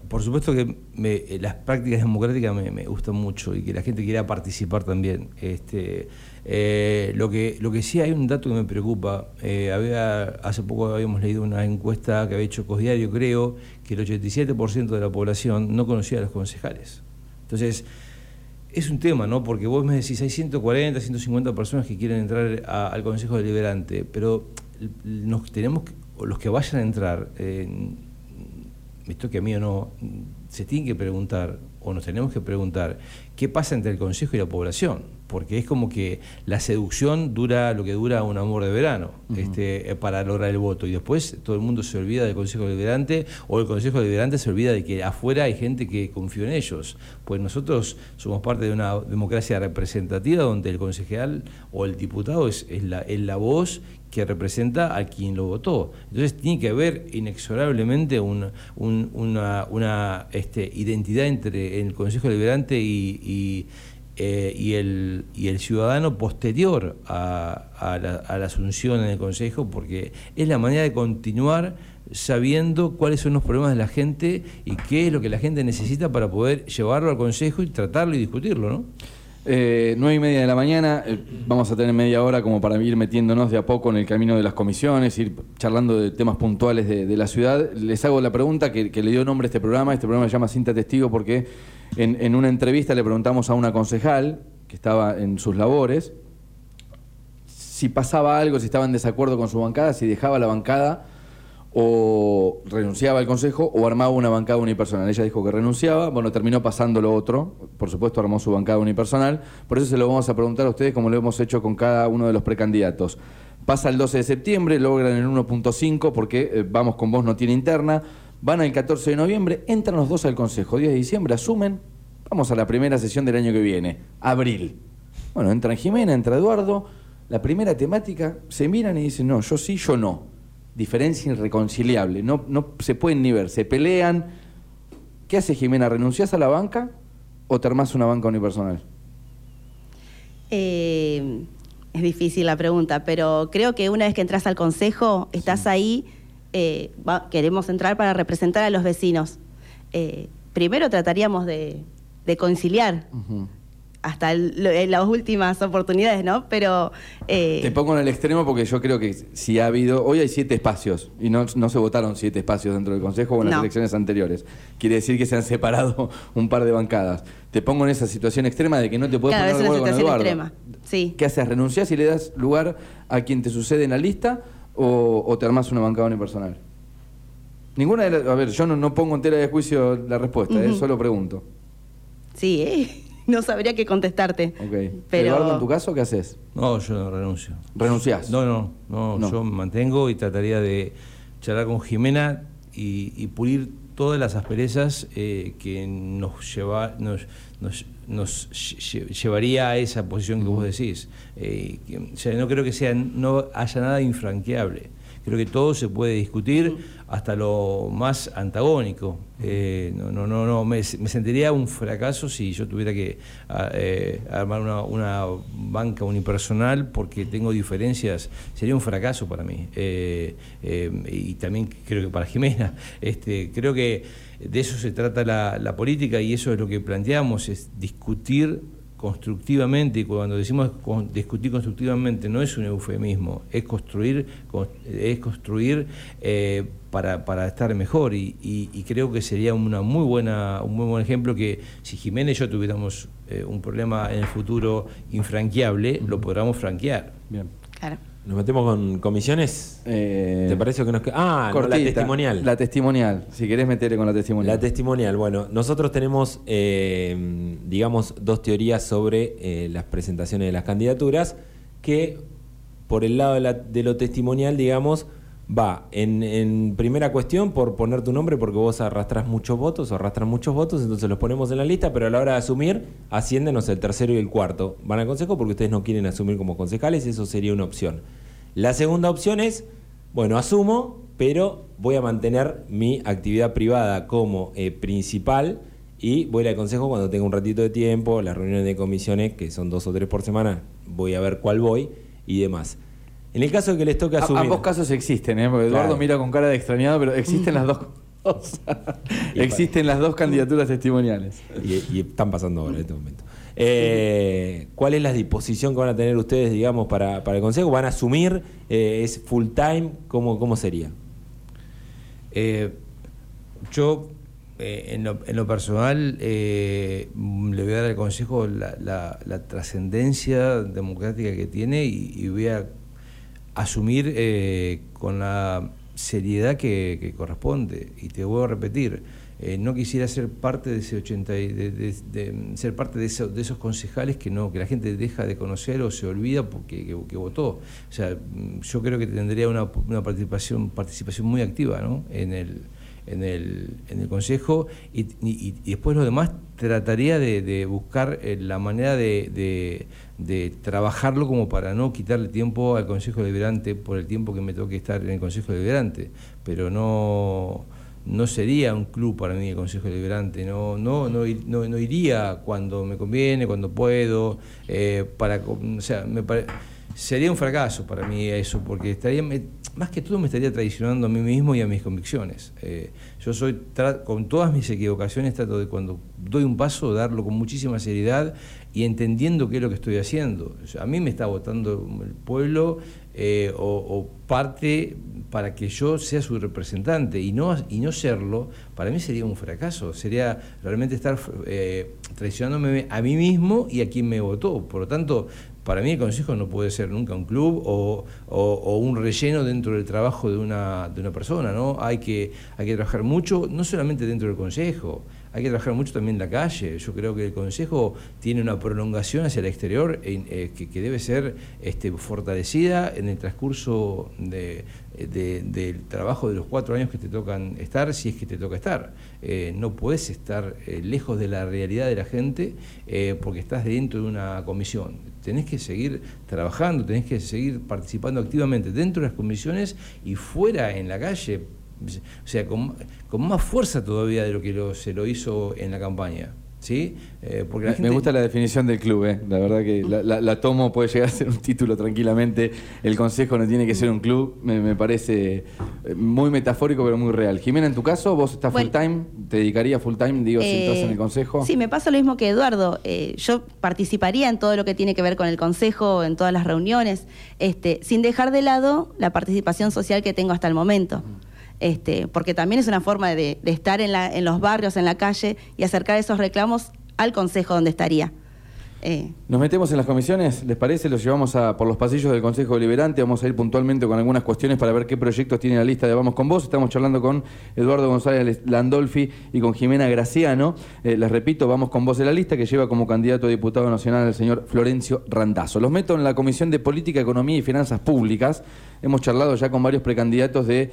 por supuesto que me- eh, las prácticas democráticas me, me gustan mucho y que la gente quiera participar también. Este, eh, lo, que, lo que sí hay un dato que me preocupa. eh, había, hace poco habíamos leído una encuesta que había hecho Cosdiario, creo, que el 87% de la población no conocía a los concejales. Entonces, es un tema, ¿no? Porque vos me decís, hay 140, 150 personas que quieren entrar a- al Consejo Deliberante, pero nos tenemos que- los que vayan a entrar, eh, me toque a mí o no, se tienen que preguntar, o nos tenemos que preguntar, ¿qué pasa entre el Consejo y la población? Porque es como que la seducción dura lo que dura un amor de verano este, eh, para lograr el voto. Y después todo el mundo se olvida del Consejo Deliberante o el Consejo Deliberante se olvida de que afuera hay gente que confía en ellos. Pues nosotros somos parte de una democracia representativa donde el concejal o el diputado es, es la, es la voz que representa a quien lo votó. Entonces tiene que haber inexorablemente un- un- una, una, este, identidad entre el Consejo Deliberante y, eh, y el, y el ciudadano posterior a la, a la asunción en el Consejo, porque es la manera de continuar sabiendo cuáles son los problemas de la gente y qué es lo que la gente necesita para poder llevarlo al Consejo y tratarlo y discutirlo, ¿no?
Eh, nueve y media de la mañana, eh, vamos a tener media hora como para ir metiéndonos de a poco en el camino de las comisiones, ir charlando de temas puntuales de, la ciudad. Les hago la pregunta que, que le dio nombre a este programa. Este programa se llama Cinta Testigo porque en, en una entrevista le preguntamos a una concejal que estaba en sus labores si pasaba algo, si estaba en desacuerdo con su bancada, si dejaba la bancada o renunciaba al consejo o armaba una bancada unipersonal. Ella dijo que renunciaba, bueno, terminó pasando lo otro, por supuesto armó su bancada unipersonal, por eso se lo vamos a preguntar a ustedes como lo hemos hecho con cada uno de los precandidatos. Pasa el 12 de septiembre, logran el 1.5 porque eh, Vamos con Vos no tiene interna, van al 14 de noviembre, entran los dos al consejo, 10 de diciembre, asumen, vamos a la primera sesión del año que viene, abril. Bueno, entran Jimena, entra Eduardo, la primera temática, se miran y dicen, no, yo sí, yo no diferencia irreconciliable. No, no se pueden ni ver, se pelean. ¿Qué hace Jimena? ¿Renuncias a la banca o te armás una banca unipersonal?
Eh, es difícil la pregunta, pero creo que una vez que entras al consejo, estás ahí, eh, va- queremos entrar para representar a los vecinos. Eh, primero trataríamos de, de conciliar hasta el- en las últimas oportunidades, ¿no? Pero eh,
Te pongo en el extremo porque yo creo que si ha habido. Hoy hay siete espacios y no, no se votaron siete espacios dentro del Consejo o en las
No.
elecciones anteriores. Quiere decir que se han separado *laughs* un par de bancadas. Te pongo en esa situación extrema de que no te puedes
claro,
poner de acuerdo con Eduardo.
extrema. Sí.
¿Qué haces? ¿Renuncias y le das lugar a quien te sucede en la lista o, o te armás una bancada unipersonal? Ninguna de las. A ver, yo no, no pongo en tela de juicio la respuesta, eh,
Ujú.
solo pregunto.
Sí, ¿eh? No sabría qué contestarte.
Ok.
Pero-
Eduardo, en tu caso, ¿qué haces?
No, yo no renuncio.
¿Renunciás?
No, no, no,
No.
yo me mantengo y trataría de charlar con Jimena y, y pulir todas las asperezas eh, que nos lleva nos, nos, nos lle- llevaría a esa posición que vos decís. Eh, que- o sea, no creo que sea, no haya nada infranqueable. Creo que todo se puede discutir hasta lo más antagónico. Eh, no, no, no, no, me, me sentiría un fracaso si yo tuviera que a- eh, armar una, una banca unipersonal porque tengo diferencias. Sería un fracaso para mí. Eh, eh, y también creo que para Jimena. *laughs* Este, creo que de eso se trata la, la política y eso es lo que planteamos, es discutir constructivamente, y cuando decimos con- discutir constructivamente no es un eufemismo, es construir, con- es construir eh, para, para estar mejor y, y- y creo que sería una muy buena, un muy buen ejemplo que si Jiménez y yo tuviéramos eh, un problema en el futuro infranqueable, lo podamos franquear.
Bien.
Claro.
¿Nos metemos con comisiones? ¿Te parece que nos? Ah, no, la
Cortita.
testimonial.
La testimonial. Si querés meterle con la testimonial.
La testimonial, bueno, nosotros tenemos, eh, digamos, dos teorías sobre eh, las presentaciones de las candidaturas, que por el lado de, la- de lo testimonial, digamos, va en, en primera cuestión por poner tu nombre, porque vos arrastrás muchos votos, o arrastras muchos votos, entonces los ponemos en la lista, pero a la hora de asumir, asciéndenos el tercero y el cuarto. Van al consejo porque ustedes no quieren asumir como concejales, eso sería una opción. La segunda opción es, bueno, asumo, pero voy a mantener mi actividad privada como eh, principal y voy al consejo cuando tenga un ratito de tiempo, las reuniones de comisiones, que son dos o tres por semana, voy a ver cuál voy y demás. En el caso de que les toque
A-
asumir...
ambos casos existen, ¿eh? Porque Eduardo
Claro.
mira con cara de extrañado, pero existen las dos cosas. *laughs* existen las dos candidaturas testimoniales.
y, y están pasando ahora en este momento. Eh, ¿Cuál es la disposición que van a tener ustedes, digamos, para, para el consejo? ¿Van a asumir? Eh, ¿Es full time? ¿Cómo, cómo sería?
Eh, yo, eh, en, lo, en lo personal, le voy a dar al Consejo la, la- la trascendencia democrática que tiene y, y voy a asumir eh, con la seriedad que, corresponde. Y te voy a repetir, eh, no quisiera ser parte de ese 80 y de, de- ser parte de, eso- de esos concejales que no que la gente deja de conocer o se olvida porque que, votó. O sea, mm, yo creo que tendría una, una participación participación muy activa, ¿no? En el en el, en el Consejo y, y- después lo demás trataría de, de buscar eh, la manera de, de- trabajarlo como para no quitarle tiempo al Consejo Deliberante por el tiempo que me toque estar en el Consejo Deliberante, pero no no sería un club para mí el Consejo Deliberante, no, no, no, no, no iría cuando me conviene, cuando puedo, eh, para, o sea, me pare- sería un fracaso para mí eso, porque estaría, más que todo me estaría traicionando a mí mismo y a mis convicciones. Eh, yo soy, con todas mis equivocaciones, trato de cuando doy un paso, darlo con muchísima seriedad y entendiendo qué es lo que estoy haciendo. A mí me está votando el pueblo eh, o, o parte para que yo sea su representante y no, y no serlo, para mí sería un fracaso, sería realmente estar eh, traicionándome a mí mismo y a quien me votó. Por lo tanto, para mí el Consejo no puede ser nunca un club o, un relleno dentro del trabajo de una, de una persona, ¿no? Hay que, hay que trabajar mucho, no solamente dentro del Consejo, hay que trabajar mucho también en la calle. Yo creo que el Consejo tiene una prolongación hacia el exterior eh, eh, que, debe ser este, fortalecida en el transcurso de- de- del trabajo de los cuatro años que te tocan estar, si es que te toca estar. Eh, no puedes estar eh, lejos de la realidad de la gente porque estás dentro de una comisión. Tenés que seguir trabajando, tenés que seguir participando activamente dentro de las comisiones y fuera en la calle, o sea, con, más fuerza todavía de lo que se lo hizo en la campaña. ¿Sí? Eh, porque
Me-
gente-
Me gusta la definición del club, ¿eh? la verdad que la, la- la tomo, puede llegar a ser un título tranquilamente. El consejo no tiene que ser un club, me, me parece eh, muy metafórico pero muy real. Jimena, en tu caso, vos estás full time, ¿te dedicarías full time, digo, si
Eh,
estás en el consejo?
Sí, me pasa lo mismo que Eduardo. Eh, yo participaría en todo lo que tiene que ver con el consejo, en todas las reuniones, este, sin dejar de lado la participación social que tengo hasta el momento. Este, porque también es una forma de, estar en, los barrios, en la calle y acercar esos reclamos al consejo donde estaría. Eh,
Nos metemos en las comisiones, ¿les parece? Los llevamos a, por los pasillos del Consejo Deliberante. Vamos a ir puntualmente con algunas cuestiones para ver qué proyectos tiene la lista de Vamos con Vos. Estamos charlando con Eduardo González Landolfi y con Jimena Graciano. Eh, les repito, Vamos con Vos en la lista que lleva como candidato a diputado nacional el señor Florencio Randazo. Los meto en la Comisión de Política, Economía y Finanzas Públicas. Hemos charlado ya con varios precandidatos de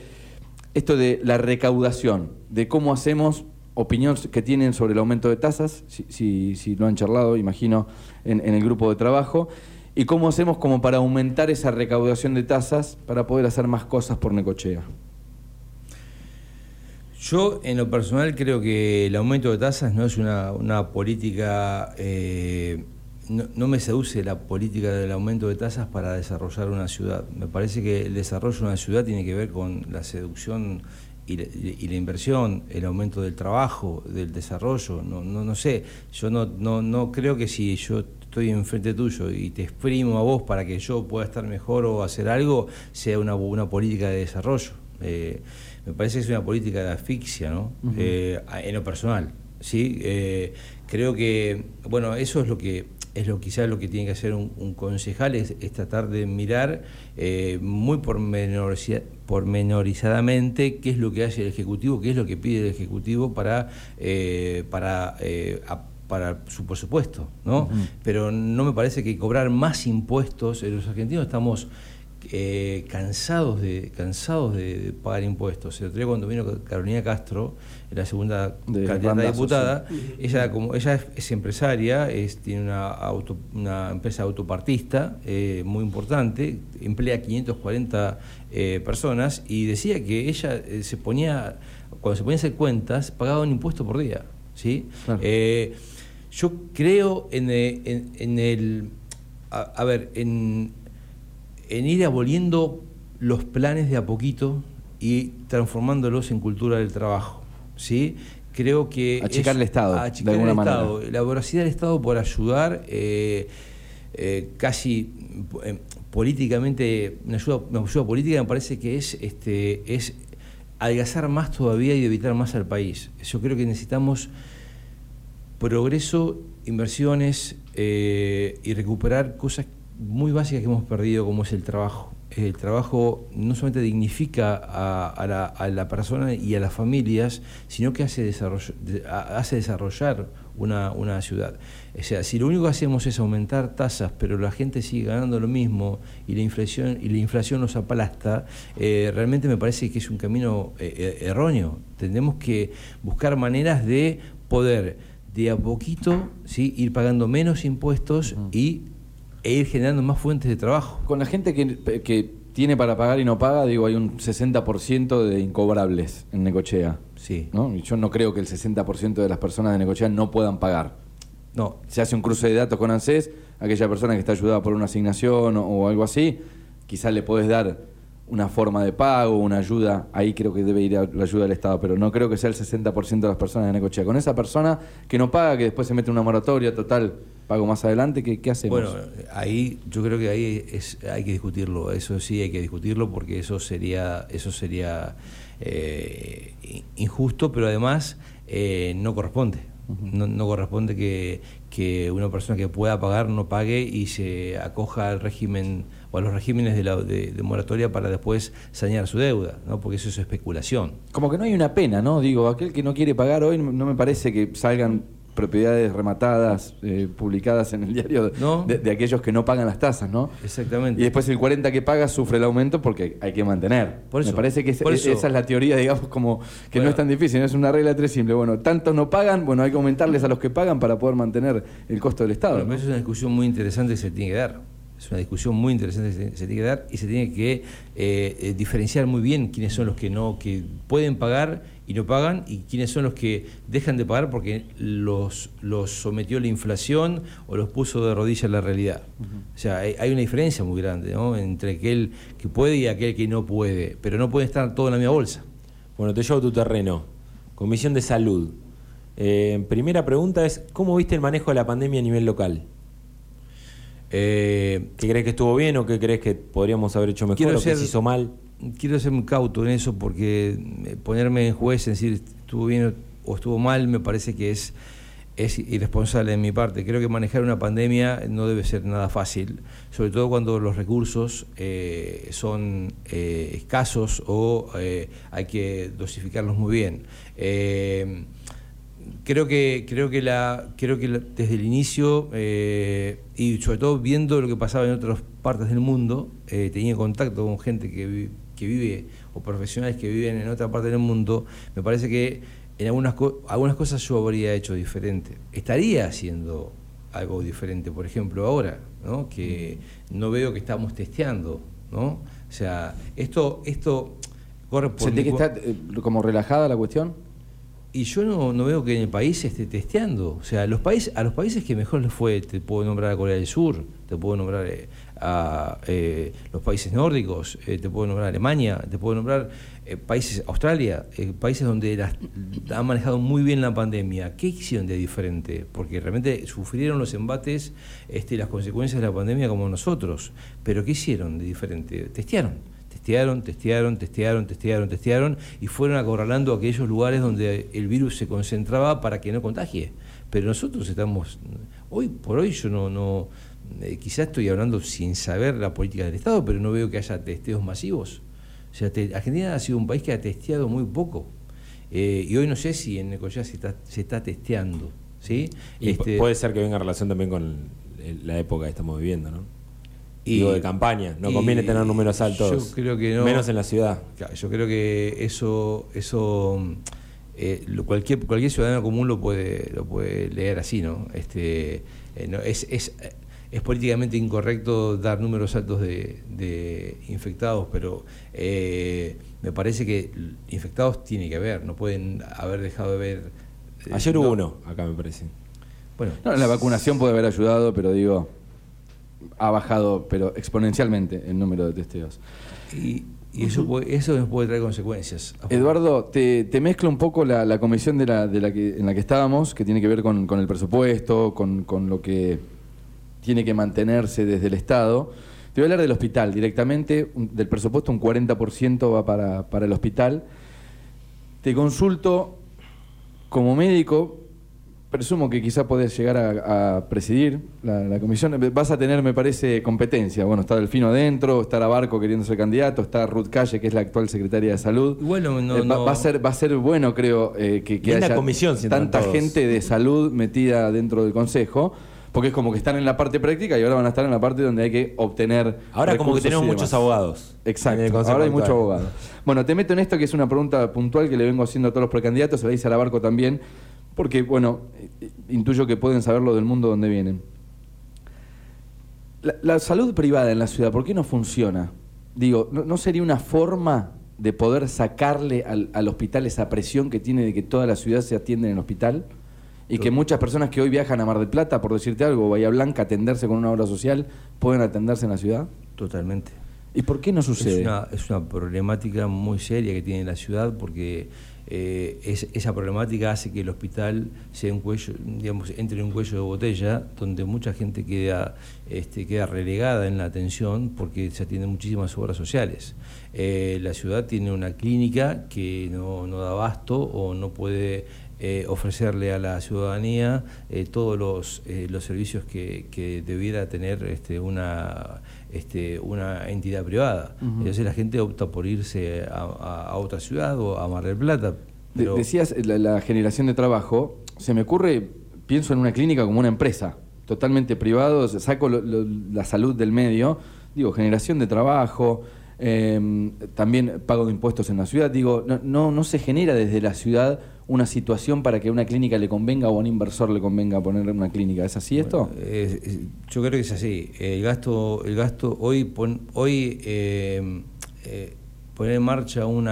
esto de la recaudación, de cómo hacemos opinión que tienen sobre el aumento de tasas, si, si- si lo han charlado, imagino, en, en el grupo de trabajo, y cómo hacemos como para aumentar esa recaudación de tasas para poder hacer más cosas por Necochea.
Yo, en lo personal, creo que el aumento de tasas no es una, una política. eh, no, no me seduce la política del aumento de tasas para desarrollar una ciudad. Me parece que el desarrollo de una ciudad tiene que ver con la seducción y la, y la inversión, el aumento del trabajo, del desarrollo, no, no, no sé, yo no, no, no creo que si yo estoy enfrente tuyo y te exprimo a vos para que yo pueda estar mejor o hacer algo, sea una, una política de desarrollo. Eh, me parece que es una política de asfixia, ¿no? Eh, en lo personal, ¿sí? Eh, creo que, bueno, eso es lo que es lo quizás lo que tiene que hacer un, un concejal, es, es tratar de mirar eh, muy pormenoriza- pormenorizadamente qué es lo que hace el Ejecutivo, qué es lo que pide el Ejecutivo para, eh, para, eh, a- para su presupuesto, ¿no? Pero no me parece que cobrar más impuestos, eh, los argentinos estamos eh, cansados de cansados de, de pagar impuestos. El otro día cuando vino Carolina Castro, la segunda
De
candidata a diputada,
sí.
ella como ella es, es empresaria, es, tiene una, auto- una empresa autopartista eh, muy importante, emplea 540 eh, personas y decía que ella eh, se ponía, cuando se ponía a hacer cuentas, pagaba un impuesto por día. ¿sí? Eh, yo creo en, en- en el... A, a ver, en, en ir aboliendo los planes de a poquito y transformándolos en cultura del trabajo. ¿Sí? Creo que...
Achicar
es-
el Estado, de alguna
el
manera.
Estado. La voracidad del Estado por ayudar eh, eh, casi eh, políticamente, una ayuda, una ayuda política me parece que es, este, es adelgazar más todavía y debilitar más al país. Yo creo que necesitamos progreso, inversiones y recuperar cosas muy básicas que hemos perdido, como es el trabajo. El trabajo no solamente dignifica a, a la, a la persona y a las familias, sino que hace, desarrollo- hace desarrollar una, una ciudad. O sea, si lo único que hacemos es aumentar tasas, pero la gente sigue ganando lo mismo y la inflación, y la inflación nos aplasta, eh, realmente me parece que es un camino eh, eh, erróneo. Tenemos que buscar maneras de poder de a poquito ¿sí? ir pagando menos impuestos y, e ir generando más fuentes de trabajo.
Con la gente que, que tiene para pagar y no paga, digo, hay un 60% de incobrables en Necochea.
Sí.
¿no? Y yo no creo que el 60% de las personas de Necochea no puedan pagar.
No.
Se hace un cruce de datos con ANSES, aquella persona que está ayudada por una asignación o, o algo así, quizás le podés dar una forma de pago, una ayuda, ahí creo que debe ir a la ayuda del Estado, pero no creo que sea el 60% de las personas de Necochea. Con esa persona que no paga, que después se mete en una moratoria, total, pago más adelante, ¿qué, qué hacemos?
Bueno, ahí yo creo que ahí es, hay que discutirlo, eso sí hay que discutirlo porque eso sería, eso sería eh, in- injusto, pero además eh, no corresponde. No, no corresponde que, que una persona que pueda pagar no pague y se acoja al régimen o a los regímenes de, la, de, de moratoria para después sanear su deuda, ¿no? porque eso es especulación.
Como que no hay una pena, ¿no? Digo, aquel que no quiere pagar hoy, no me parece que salgan propiedades rematadas, eh, publicadas en el *laughs* diario de, de aquellos que no pagan las tasas, ¿no?
Exactamente.
Y después el 40 que paga sufre el aumento porque hay que mantener.
Por eso,
me parece que es-
eso.
esa es la teoría, digamos, como que no es tan difícil, no es una regla de tres simple. Bueno, tantos no pagan, bueno, hay que aumentarles a los que pagan para poder mantener el costo del Estado.
Bueno, eso es una discusión muy interesante que se tiene que dar. Es una discusión muy interesante que se, se tiene que dar y se tiene que eh, eh, diferenciar muy bien quiénes son los que no que pueden pagar y no pagan y quiénes son los que dejan de pagar porque los, los sometió la inflación o los puso de rodillas la realidad. O sea, hay, hay una diferencia muy grande ¿no? entre aquel que puede y aquel que no puede, pero no puede estar todo en la misma bolsa.
Bueno, te llevo a tu terreno. Comisión de Salud. Eh, primera pregunta es, ¿cómo viste el manejo de la pandemia a nivel local?
Eh,
¿Qué crees que estuvo bien o qué crees que podríamos haber hecho mejor o que se hizo mal?
Quiero ser muy cauto en eso porque eh, ponerme en juez, en decir estuvo bien o estuvo mal, me parece que es, es irresponsable de mi parte. Creo que manejar una pandemia no debe ser nada fácil, sobre todo cuando los recursos eh, son eh, escasos o eh, hay que dosificarlos muy bien. Eh, creo que creo que la creo que desde el inicio y sobre todo viendo lo que pasaba en otras partes del mundo tenía contacto con gente que, que vive o profesionales que viven en otra parte del mundo me parece que en algunas co- algunas cosas yo habría hecho diferente estaría haciendo algo diferente por ejemplo ahora ¿no? que no veo que estamos testeando no o sea esto esto corre por
¿Sentís que está eh, como relajada la cuestión?
Y yo no, no veo que en el país se esté testeando. O sea, los países, a los países que mejor les fue, te puedo nombrar a Corea del Sur, te puedo nombrar eh, a eh, los países nórdicos, eh, te puedo nombrar a Alemania, te puedo nombrar eh, países, Australia, eh, países donde las- han manejado muy bien la pandemia. ¿Qué hicieron de diferente? Porque realmente sufrieron los embates este, las consecuencias de la pandemia como nosotros. Pero ¿qué hicieron de diferente? Testearon. Testearon, testearon, testearon, testearon, testearon y fueron acorralando aquellos lugares donde el virus se concentraba para que no contagie. Pero nosotros estamos, hoy por hoy yo no, no eh, quizás estoy hablando sin saber la política del Estado, pero no veo que haya testeos masivos. O sea, te- Argentina ha sido un país que ha testeado muy poco. Eh, y hoy no sé si en Necochea se está, se está testeando. ¿sí?
Y
Este,
pu- puede ser que venga en relación también con el- la época que estamos viviendo, ¿no?
Y-
Digo, de campaña. No conviene tener números altos.
Yo creo que no.
Menos en la ciudad.
Claro, Yo creo que eso, eso eh, cualquier, cualquier ciudadano común lo puede, lo puede leer así, ¿no? Este, eh, no, es, es, es políticamente incorrecto dar números altos de, de infectados, pero eh, me parece que infectados tiene que haber, no pueden haber dejado de ver.
Ayer
no-
hubo uno, acá me parece.
Bueno,
No, la vacunación puede haber ayudado, pero digo, ha bajado pero exponencialmente el número de testeos.
Y, y eso, puede- eso nos puede traer consecuencias.
Eduardo, te, te mezclo un poco la, la comisión de la, de la que, en la que estábamos, que tiene que ver con, con el presupuesto, con, con lo que tiene que mantenerse desde el Estado. Te voy a hablar del hospital directamente, un- del presupuesto un 40% va para, para el hospital. Te consulto como médico, presumo que quizá podés llegar a, a presidir la, la comisión. Vas a tener, me parece, competencia. Bueno, está Delfino adentro, está Barco queriendo ser candidato, está Ruth Calle, que es la actual secretaria de salud.
Bueno, no-
Eh, va,
no-
va a ser, va a ser bueno, creo, eh, que, que haya
comisión,
tanta
todos.
gente de salud metida dentro del consejo. Porque es como que están en la parte práctica y ahora van a estar en la parte donde hay que obtener.
Ahora como que tenemos muchos abogados.
Exacto. Ahora hay muchos abogados. Bueno, te meto en esto que es una pregunta puntual que le vengo haciendo a todos los precandidatos, se la hice a la Barco también, porque, bueno, intuyo que pueden saberlo del mundo donde vienen. La, la salud privada en la ciudad, ¿por qué no funciona? Digo, ¿no, no sería una forma de poder sacarle al, al hospital esa presión que tiene de que toda la ciudad se atiende en el hospital? Y que muchas personas que hoy viajan a Mar del Plata, por decirte algo, Bahía Blanca, atenderse con una obra social, pueden atenderse en la ciudad.
Totalmente.
¿Y por qué no sucede?
Es una, es una problemática muy seria que tiene la ciudad porque eh, es- esa problemática hace que el hospital sea un cuello, digamos, entre en un cuello de botella donde mucha gente queda, este, queda relegada en la atención porque se atienden muchísimas obras sociales. Eh, la ciudad tiene una clínica que no, no da abasto o no puede eh, ofrecerle a la ciudadanía todos los, los servicios que, que debiera tener este, una, este, una entidad privada. Entonces la gente opta por irse a, a- a otra ciudad o a Mar del Plata.
De- decías eh, la, la generación de trabajo, se me ocurre, pienso en una clínica como una empresa, totalmente privado, saco lo- lo- la salud del medio, digo, generación de trabajo, eh, también pago de impuestos en la ciudad, digo, no, no, no se genera desde la ciudad una situación para que a una clínica le convenga o a un inversor le convenga poner una clínica, ¿es así esto?
Eh, eh, yo creo que es así. El gasto, el gasto hoy, pon- hoy eh, eh, poner en marcha un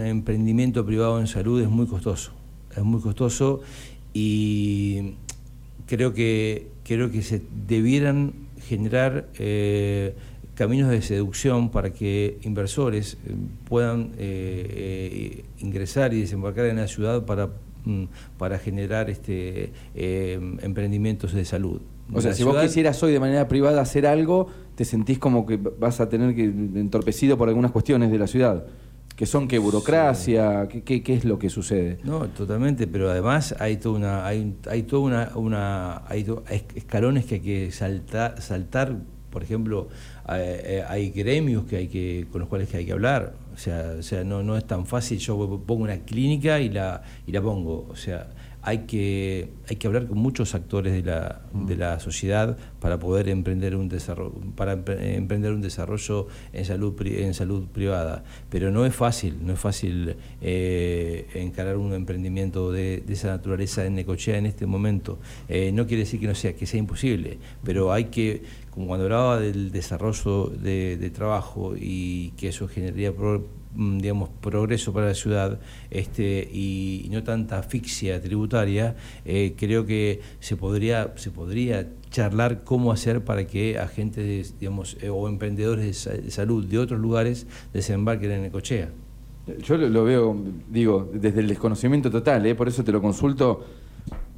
emprendimiento privado en salud es muy costoso. Es muy costoso y creo que creo que se debieran generar eh, caminos de seducción para que inversores eh, puedan eh, eh, ingresar y desembarcar en la ciudad para mm, para generar este eh, emprendimientos de salud.
O sea,
La
si vos quisieras hoy de manera privada hacer algo, te sentís como que vas a tener que entorpecido por algunas cuestiones de la ciudad. Que son qué burocracia, ¿Qué, qué, qué es lo que sucede.
No, totalmente, pero además hay toda una, hay, hay toda una, una hay to- hay escalones que hay que saltar, saltar. Por ejemplo, eh, eh, hay gremios que hay que, con los cuales que hay que hablar. O sea, o sea, no, no es tan fácil. Yo pongo una clínica y la, y la pongo. O sea, hay que, hay que hablar con muchos actores de la, de la sociedad para poder emprender un desarrollo, para empre- emprender un desarrollo en salud, en salud privada. Pero no es fácil, no es fácil eh, encarar un emprendimiento de, de esa naturaleza en Necochea en este momento. Eh, no quiere decir que no sea, que sea imposible, pero hay que, como cuando hablaba del desarrollo de, de trabajo y que eso generaría pro- mm, digamos, progreso para la ciudad este, y, no tanta asfixia tributaria, eh, creo que se podría, se podría charlar cómo hacer para que agentes digamos, eh, o emprendedores de, salud de otros lugares desembarquen en Ecochea.
Yo lo, veo, digo, desde el desconocimiento total, ¿eh? por eso te lo consulto.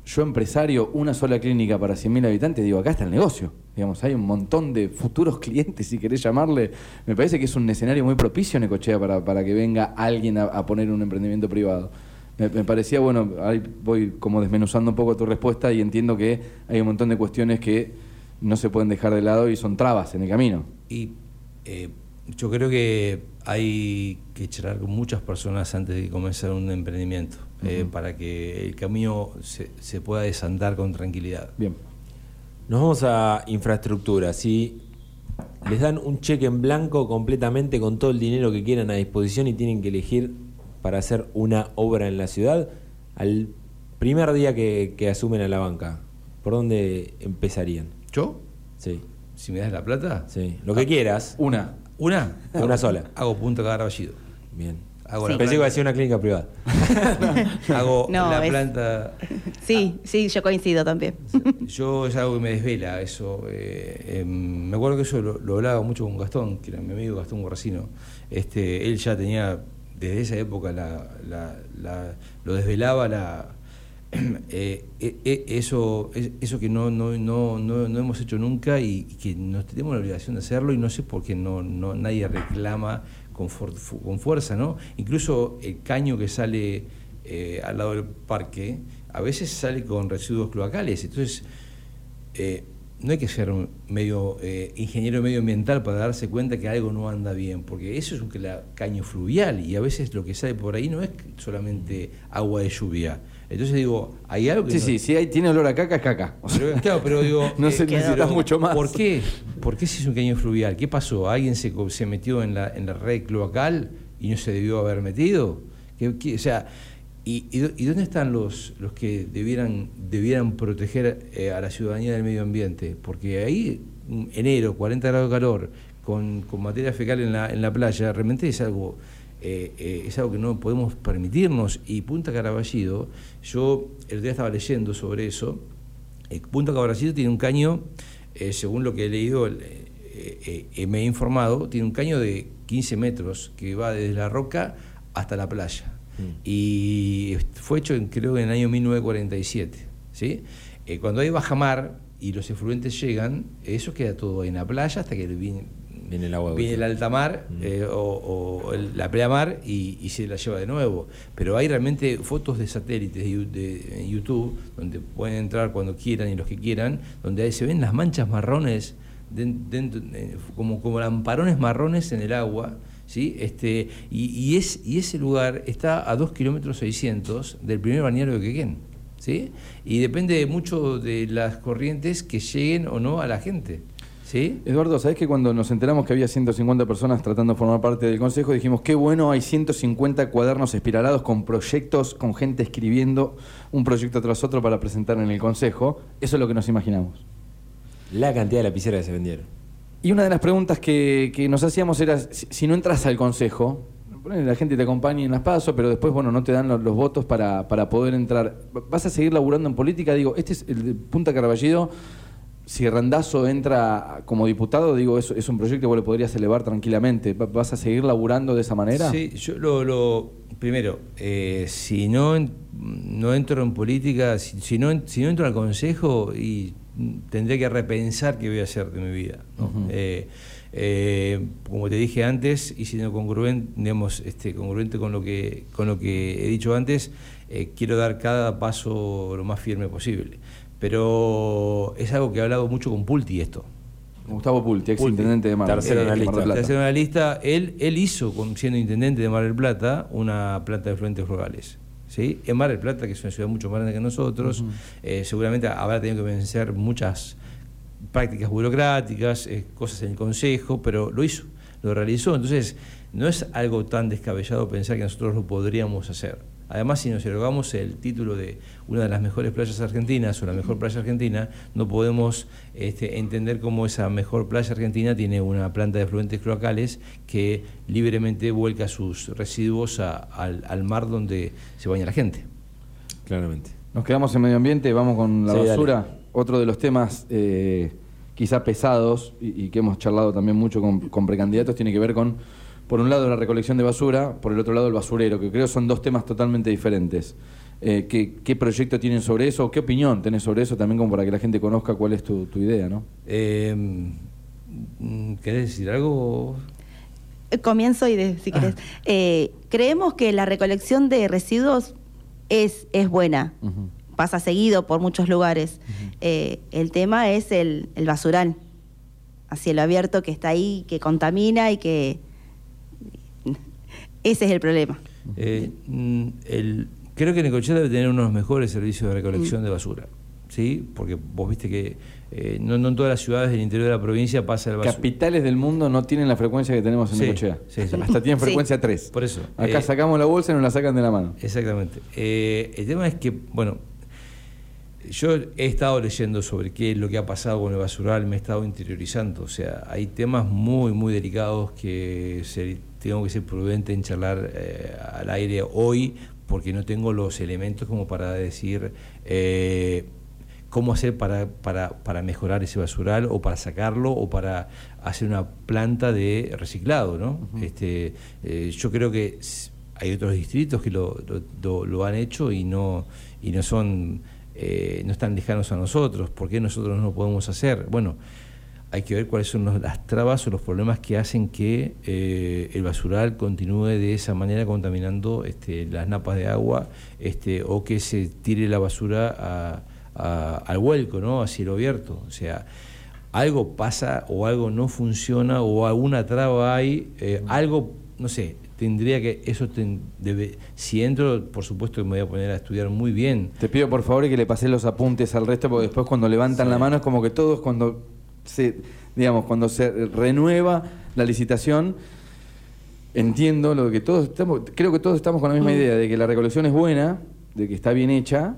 Yo, empresario, una sola clínica para 100.000 habitantes, digo, acá está el negocio. Digamos, hay un montón de futuros *laughs* clientes, si querés llamarle. Me parece que es un escenario muy propicio en Ecochea para, para que venga alguien a, poner un emprendimiento privado. Me, parecía, bueno, ahí voy como desmenuzando un poco tu respuesta y entiendo que hay un montón de cuestiones que no se pueden dejar de lado y son trabas en el camino.
Y eh, yo creo que hay que charlar con muchas personas antes de comenzar un emprendimiento, eh, para que el camino se, pueda desandar con tranquilidad.
Bien. Nos vamos a infraestructura. Si les dan un cheque en blanco completamente con todo el dinero que quieran a disposición y tienen que elegir para hacer una obra en la ciudad, al primer día que, que asumen a la banca, ¿por dónde empezarían?
¿Yo?
Sí.
Si me das la plata.
Sí. Lo que ah, quieras.
Una. ¿Una?
Una sola.
Hago punto Carballido.
Bien. Hago Pensé que iba a ser una clínica privada. *laughs*
Hago *laughs* la planta.
Sí, sí, yo coincido también.
Yo es algo que me desvela, eso. Eh, em, me acuerdo que eso lo, hablaba mucho con Gastón, que era mi amigo Gastón Guarracino. Este, él ya tenía, desde esa época, la, lo desvelaba la, *clears throat* Eh, eh, eh, eso, eso que no, no, no, no, hemos hecho nunca y, que nos tenemos la obligación de hacerlo y no sé por qué no, no nadie reclama con, con fuerza, ¿no? Incluso el caño que sale al lado del parque a veces sale con residuos cloacales, entonces no hay que ser medio ingeniero medioambiental para darse cuenta que algo no anda bien, porque eso es un caño fluvial y a veces lo que sale por ahí no es solamente agua de lluvia entonces digo, hay algo que.
Sí, sí, si tiene olor a caca, es caca.
claro, pero digo. *laughs*
no se necesita mucho más.
¿Por qué? ¿Por qué si es un caño fluvial? ¿Qué pasó? ¿Alguien se, se metió en la, en la red cloacal y no se debió haber metido? ¿Qué, o sea, y, y, dónde están los, los que debieran, debieran proteger eh, a la ciudadanía del medio ambiente? Porque ahí, enero, 40 grados de calor, con, con materia fecal en la, en la playa, realmente es algo eh, eh, es algo que no podemos permitirnos. Y Punta Caraballido, yo el día estaba leyendo sobre eso, eh, Punta Caraballido tiene un caño, según lo que he leído, me he informado, tiene un caño de 15 metros que va desde la roca hasta la playa. Mm. Y fue hecho, creo, en el año 1947. ¿sí? cuando hay bajamar y los efluentes llegan, eso queda todo en la playa hasta que
Viene el agua
Viene el alta mar mm. eh, o, la pleamar y, y, se la lleva de nuevo. Pero hay realmente fotos de satélites de, YouTube, donde pueden entrar cuando quieran y los que quieran, donde se ven las manchas marrones, dentro, como, como lamparones marrones en el agua. ¿sí? Este, y, es, y ese lugar está a 2 kilómetros 600 del primer bañero de Quequén. ¿sí? Y depende mucho de las corrientes que lleguen o no a la gente. ¿Sí?
Eduardo, ¿sabés que cuando nos enteramos que había 150 personas tratando de formar parte del consejo, dijimos, qué bueno, hay 150 cuadernos espiralados con proyectos, con gente escribiendo un proyecto tras otro para presentar en el consejo? Eso es lo que nos imaginamos.
La cantidad de lapiceras que se vendieron.
Y una de las preguntas que, nos hacíamos era, si, no entras al consejo, la gente te acompaña en las pasos, pero después, bueno, no te dan los, votos para, para, poder entrar. ¿Vas a seguir laburando en política? Digo, este es el Punta Carballido si Randazo entra como diputado, digo, es, es un proyecto que vos le podrías elevar tranquilamente. ¿Vas a seguir laburando de esa manera?
Sí, yo lo, primero, eh, si no, no entro en política, si, no, si no entro al consejo, y tendré que repensar qué voy a hacer de mi vida. Eh, eh, como te dije antes, y siendo congruente, digamos, este, congruente con lo que, con lo que he dicho antes, quiero dar cada paso lo más firme posible. Pero es algo que he hablado mucho con Pulti esto.
Gustavo Pulti, ex intendente de Mar,
tercero en la lista. Tercero en la lista. Él, él hizo, siendo intendente de Mar del Plata, una planta de fluentes rurales. ¿sí? En Mar del Plata, que es una ciudad mucho más grande que nosotros, eh, seguramente habrá tenido que vencer muchas prácticas burocráticas, eh, cosas en el Consejo, pero lo hizo, lo realizó. Entonces, no es algo tan descabellado pensar que nosotros lo podríamos hacer. Además, si nos erogamos el título de una de las mejores playas argentinas o la mejor playa argentina, no podemos este, entender cómo esa mejor playa argentina tiene una planta de fluentes cloacales que libremente vuelca sus residuos al, al mar donde se baña la gente.
Claramente.
Nos quedamos en medio ambiente, vamos con la
Sí,
basura.
dale.
Otro de los temas eh, quizá pesados y, y que hemos charlado también mucho con, con precandidatos tiene que ver con, por un lado, la recolección de basura, por el otro lado, el basurero, que creo son dos temas totalmente diferentes. Eh, ¿qué, qué proyecto tienen sobre eso? ¿Qué opinión tenés sobre eso? También como para que la gente conozca cuál es tu, tu idea, ¿no?
Eh, ¿Querés decir algo?
Comienzo y de, si querés. Eh, creemos que la recolección de residuos es, es buena. Pasa seguido por muchos lugares. Eh, el tema es el, el basural a cielo abierto que está ahí, que contamina y que... Ese es el problema.
Eh, mm, el, creo que Necochea debe tener uno de los mejores servicios de recolección de basura. ¿Sí? Porque vos viste que eh, no, no en todas las ciudades del interior de la provincia pasa el basura.
Capitales del mundo no tienen la frecuencia que tenemos en
Sí,
Necochea.
sí, sí.
Hasta tienen
Sí.
frecuencia 3.
Por eso.
Acá
Eh,
sacamos la bolsa y nos la sacan de la mano.
Exactamente. Eh, el tema es que, bueno, yo he estado leyendo sobre qué es lo que ha pasado con el basural, me he estado interiorizando. O sea, hay temas muy, muy delicados que se- tengo que ser prudente en charlar eh, al aire hoy porque no tengo los elementos como para decir eh, cómo hacer para, para, para mejorar ese basural o para sacarlo o para hacer una planta de reciclado, ¿no? este, eh, yo creo que hay otros distritos que lo, lo- lo- lo han hecho y no, y no son eh, no están lejanos a nosotros. ¿Por qué nosotros no lo podemos hacer? Bueno, hay que ver cuáles son los- las trabas o los problemas que hacen que eh, el basural continúe de esa manera contaminando este, las napas de agua este, o que se tire la basura a- a- al vuelco, ¿no? a cielo abierto. O sea, algo pasa o algo no funciona o alguna traba hay, eh, algo, no sé, tendría que, eso ten- debe, si entro, por supuesto que me voy a poner a estudiar muy bien.
Te pido por favor que le pases los apuntes al resto, porque después cuando levantan la mano es como que todos cuando se, digamos, cuando se renueva la licitación, entiendo lo que todos estamos, creo que todos estamos con la misma idea de que la recolección es buena, de que está bien hecha,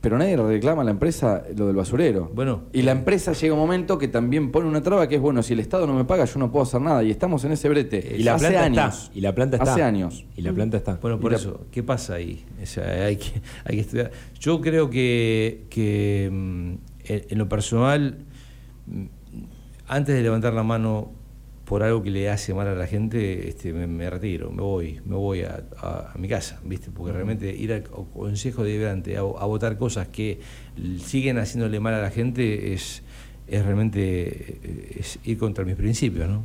pero nadie le reclama a la empresa lo del basurero.
Bueno,
y la empresa llega un momento que también pone una traba que es bueno, si el Estado no me paga, yo no puedo hacer nada. Y estamos en ese brete.
Y la
hace
planta
años.
está. Y la planta está.
Hace años.
Y la planta está.
Bueno, por
Y la-
eso, ¿qué pasa ahí? O sea, hay, que, *laughs* hay que estudiar. Yo creo que, que mm, en, lo personal, mm, antes de levantar la mano por algo que le hace mal a la gente, este, me, me retiro, me voy, me voy a, a- a mi casa, ¿viste? Porque realmente ir al co- consejo deliberante a, a votar cosas que siguen haciéndole mal a la gente es, es realmente eh, es ir contra mis principios, ¿no?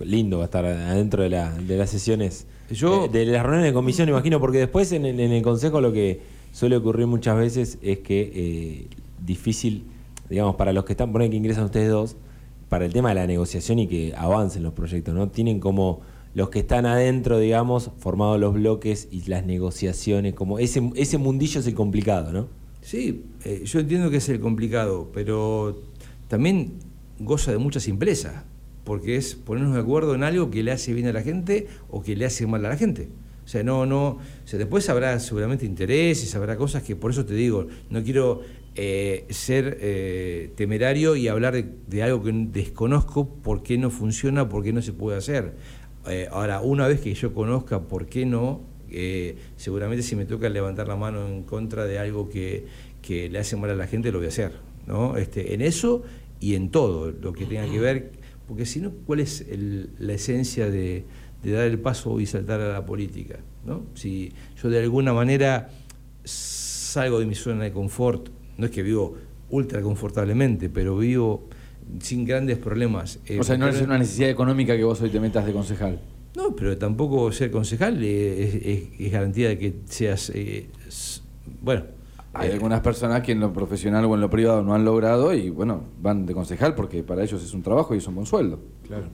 Lindo va a estar adentro de, la- de las sesiones.
Yo-
de, de las reuniones de comisión, imagino, porque después en, el- en el consejo lo que suele ocurrir muchas veces es que eh, difícil, digamos, para los que están, ponen que ingresan ustedes dos, para el tema de la negociación y que avancen los proyectos, ¿no? Tienen como los que están adentro, digamos, formados los bloques y las negociaciones, como ese, ese mundillo es el complicado, ¿no?
Sí, eh, yo entiendo que es el complicado, pero también goza de mucha simpleza, porque es ponernos de acuerdo en algo que le hace bien a la gente o que le hace mal a la gente. O sea, no, no, o sea, después habrá seguramente intereses, habrá cosas que por eso te digo, no quiero eh, ser eh, temerario y hablar de, algo que desconozco por qué no funciona, por qué no se puede hacer. Eh, ahora, una vez que yo conozca por qué no, seguramente si me toca levantar la mano en contra de algo que, le hace mal a la gente, lo voy a hacer. ¿no? Este, en eso y en todo lo que tenga que ver, porque si no, ¿cuál es la esencia de, de dar el paso y saltar a la política? ¿no? Si yo de alguna manera salgo de mi zona de confort, no es que vivo ultra confortablemente, pero vivo sin grandes problemas. Eh,
O sea, no es una necesidad económica que vos hoy te metas de concejal.
no, pero tampoco ser concejal es, es- es garantía de que seas. eh, bueno.
Hay
eh,
algunas personas que en lo profesional o en lo privado no han logrado y bueno, van de concejal porque para ellos es un trabajo y es un buen sueldo.
Claro.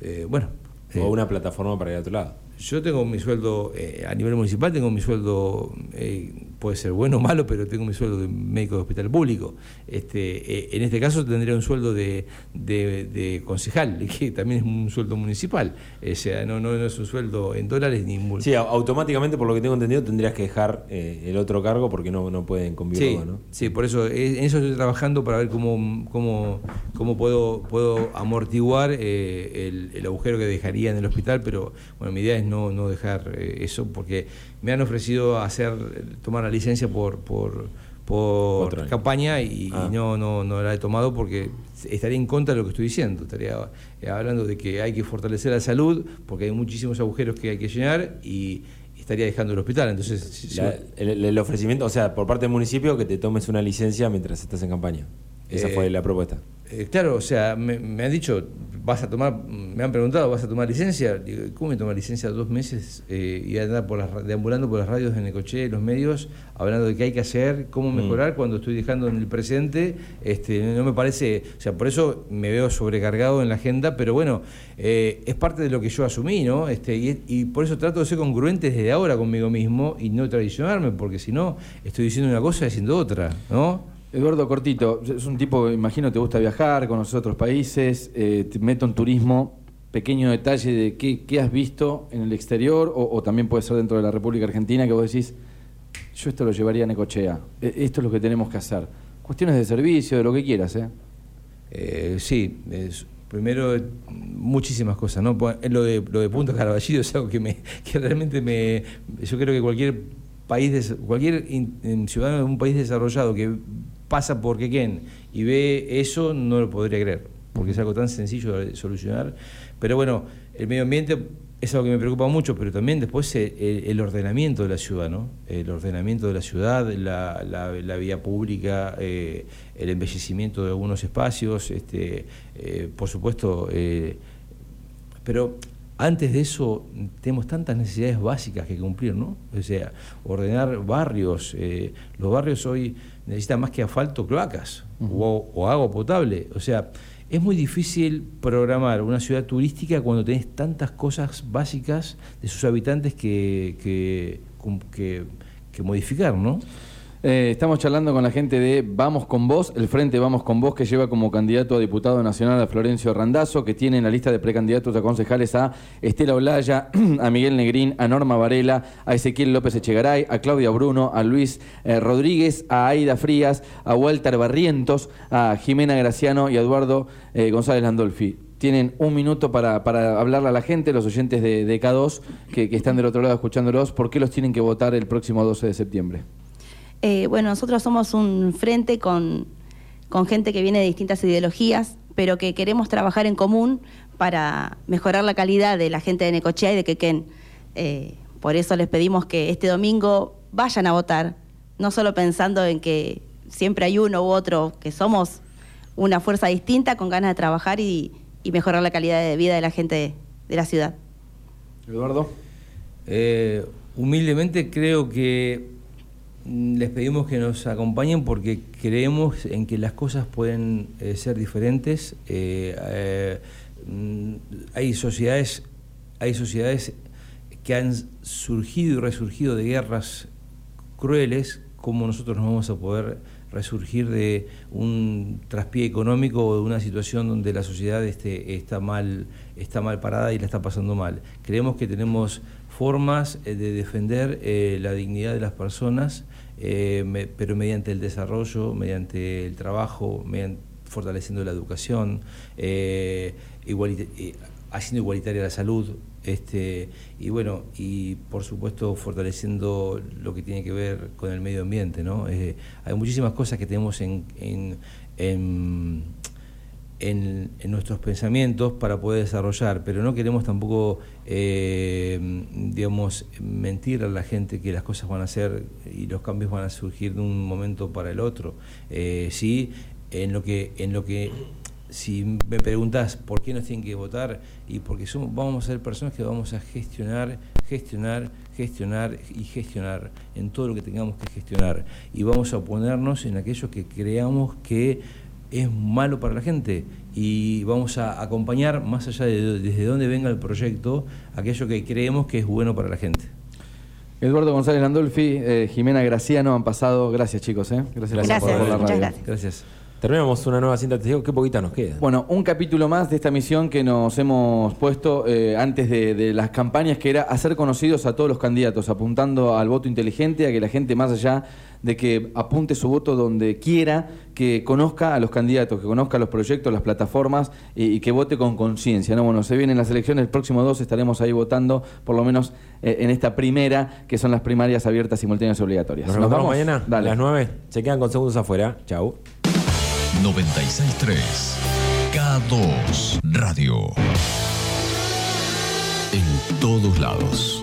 eh, bueno.
O
eh,
una plataforma para ir a otro lado.
Yo tengo mi sueldo, eh, a nivel municipal tengo mi sueldo eh, puede ser bueno o malo, pero tengo mi sueldo de médico de hospital público. Este, eh, en este caso tendría un sueldo de, de, concejal, *laughs* que también es un sueldo municipal. O sea, no, no, es un sueldo en dólares ni...
Sí, automáticamente, por lo que tengo entendido, tendrías que dejar eh, el otro cargo porque no, no pueden convivir.
Sí, sí, por eso en eso estoy trabajando para ver cómo, cómo, cómo puedo, puedo amortiguar eh, el, el, agujero que dejaría en el hospital, pero bueno, mi idea es no, no dejar eso porque me han ofrecido hacer tomar la licencia por, por, por campaña y, ah. no, no, no la he tomado porque estaría en contra de lo que estoy diciendo. Estaría eh, hablando de que hay que fortalecer la salud porque hay muchísimos agujeros que hay que llenar y estaría dejando el hospital. Entonces,
el, ofrecimiento, o sea, por parte del municipio, que te tomes una licencia mientras estás en campaña. Esa fue eh, la propuesta.
Eh, claro, o sea, me, me, han dicho, vas a tomar, me han preguntado, ¿vas a tomar licencia? Digo, ¿cómo me toma licencia dos meses eh, y andar por las, deambulando por las radios de Necoche, los medios, hablando de qué hay que hacer, cómo mm. mejorar cuando estoy dejando en el presente? Este, no me parece, o sea, por eso me veo sobrecargado en la agenda, pero bueno, eh, es parte de lo que yo asumí, ¿no? Este, y, y, por eso trato de ser congruente desde ahora conmigo mismo y no traicionarme, porque si no, estoy diciendo una cosa y haciendo otra, ¿no?
Eduardo Cortito, es un tipo, imagino, te gusta viajar, conocer otros países, eh, te meto en turismo. Pequeño detalle de qué, has visto en el exterior o, también puede ser dentro de la República Argentina que vos decís, yo esto lo llevaría a Necochea, e, esto es lo que tenemos que hacer. Cuestiones de servicio, de lo que quieras, ¿eh?
eh sí, primero muchísimas cosas, ¿no? Pues, lo de, lo de Punta Caraballido es algo que, me, *laughs* que realmente me... Yo creo que cualquier país, cualquier ciudadano de un país desarrollado que pasa por Quequén y ve eso, no lo podría creer, porque es algo tan sencillo de solucionar. Pero bueno, el medio ambiente es algo que me preocupa mucho, pero también después el, ordenamiento de la ciudad, ¿no? El ordenamiento de la ciudad, la, vía pública, eh, el embellecimiento de algunos espacios, este, eh, por supuesto, eh, pero antes de eso tenemos tantas necesidades básicas que cumplir, ¿no? O sea, ordenar barrios. los barrios hoy necesita más que asfalto, cloacas o, agua potable. O sea, es muy difícil programar una ciudad turística cuando tenés tantas cosas básicas de sus habitantes que, que, que, que modificar, ¿no?
Eh, estamos charlando con la gente de Vamos con Vos, el Frente Vamos con Vos, que lleva como candidato a diputado nacional a Florencio Randazo, que tiene en la lista de precandidatos a concejales a Estela Olaya, *clears throat* a Miguel Negrín, a Norma Varela, a Ezequiel López Echegaray, a Claudia Bruno, a Luis eh, Rodríguez, a Aida Frías, a Walter Barrientos, a Jimena Graciano y a Eduardo eh, González Landolfi tienen un minuto para, para, hablarle a la gente, los oyentes de, K2 que, que, están del otro lado escuchándolos, ¿por qué los tienen que votar el próximo 12 de septiembre?
Eh, bueno, nosotros somos un frente con, gente que viene de distintas ideologías, pero que queremos trabajar en común para mejorar la calidad de la gente de Necochea y de Quequén. Eh, por eso les pedimos que este domingo vayan a votar, no solo pensando en que siempre hay uno u otro, que somos una fuerza distinta con ganas de trabajar y, mejorar la calidad de vida de la gente de, la ciudad.
Eduardo.
Eh, humildemente creo que les pedimos que nos acompañen porque creemos en que las cosas pueden eh, ser diferentes. Eh, eh, mm, hay sociedades, hay sociedades que han surgido y resurgido de guerras crueles, como nosotros no vamos a poder resurgir de un traspié económico o de una situación donde la sociedad este, está, mal, está mal parada y la está pasando mal. Creemos que tenemos formas de defender la dignidad de las personas eh, pero mediante el desarrollo, mediante el trabajo, fortaleciendo la educación, eh, eh, haciendo igualitaria la salud, este, y bueno, y por supuesto fortaleciendo lo que tiene que ver con el medio ambiente, ¿no? hay muchísimas cosas que tenemos en en, nuestros pensamientos para poder desarrollar, pero no queremos tampoco, eh, digamos, mentir a la gente que las cosas van a ser y los cambios van a surgir de un momento para el otro. Eh, sí, en lo que, en lo que, si me preguntas por qué nos tienen que votar y porque somos, vamos a ser personas que vamos a gestionar, gestionar, gestionar y gestionar en todo lo que tengamos que gestionar y vamos a oponernos en aquello que creamos que es malo para la gente y vamos a acompañar, más allá de desde dónde venga el proyecto, aquello que creemos que es bueno para la gente.
Eduardo González Landolfi, eh, Jimena Graciano han pasado. Gracias, chicos. ¿eh? Gracias,
Gracias,
por, por la
muchas
radio.
gracias.
Gracias. Terminamos una nueva cinta testigo. Qué poquita nos queda.
Bueno, un capítulo más de esta misión que nos hemos puesto eh, antes de, de las campañas, que era hacer conocidos a todos los candidatos, apuntando al voto inteligente, a que la gente, más allá de que apunte su voto donde quiera, que conozca a los candidatos, que conozca los proyectos, las plataformas y, y que vote con conciencia. ¿no? Bueno, se vienen las elecciones, el próximo 2 estaremos ahí votando, por lo menos eh, en esta primera, que son las primarias abiertas, simultáneas y obligatorias.
Nos
vamos?
mañana
Dale.
a las 9. Se quedan con segundos afuera. Chau.
963 K2 Radio. En todos lados.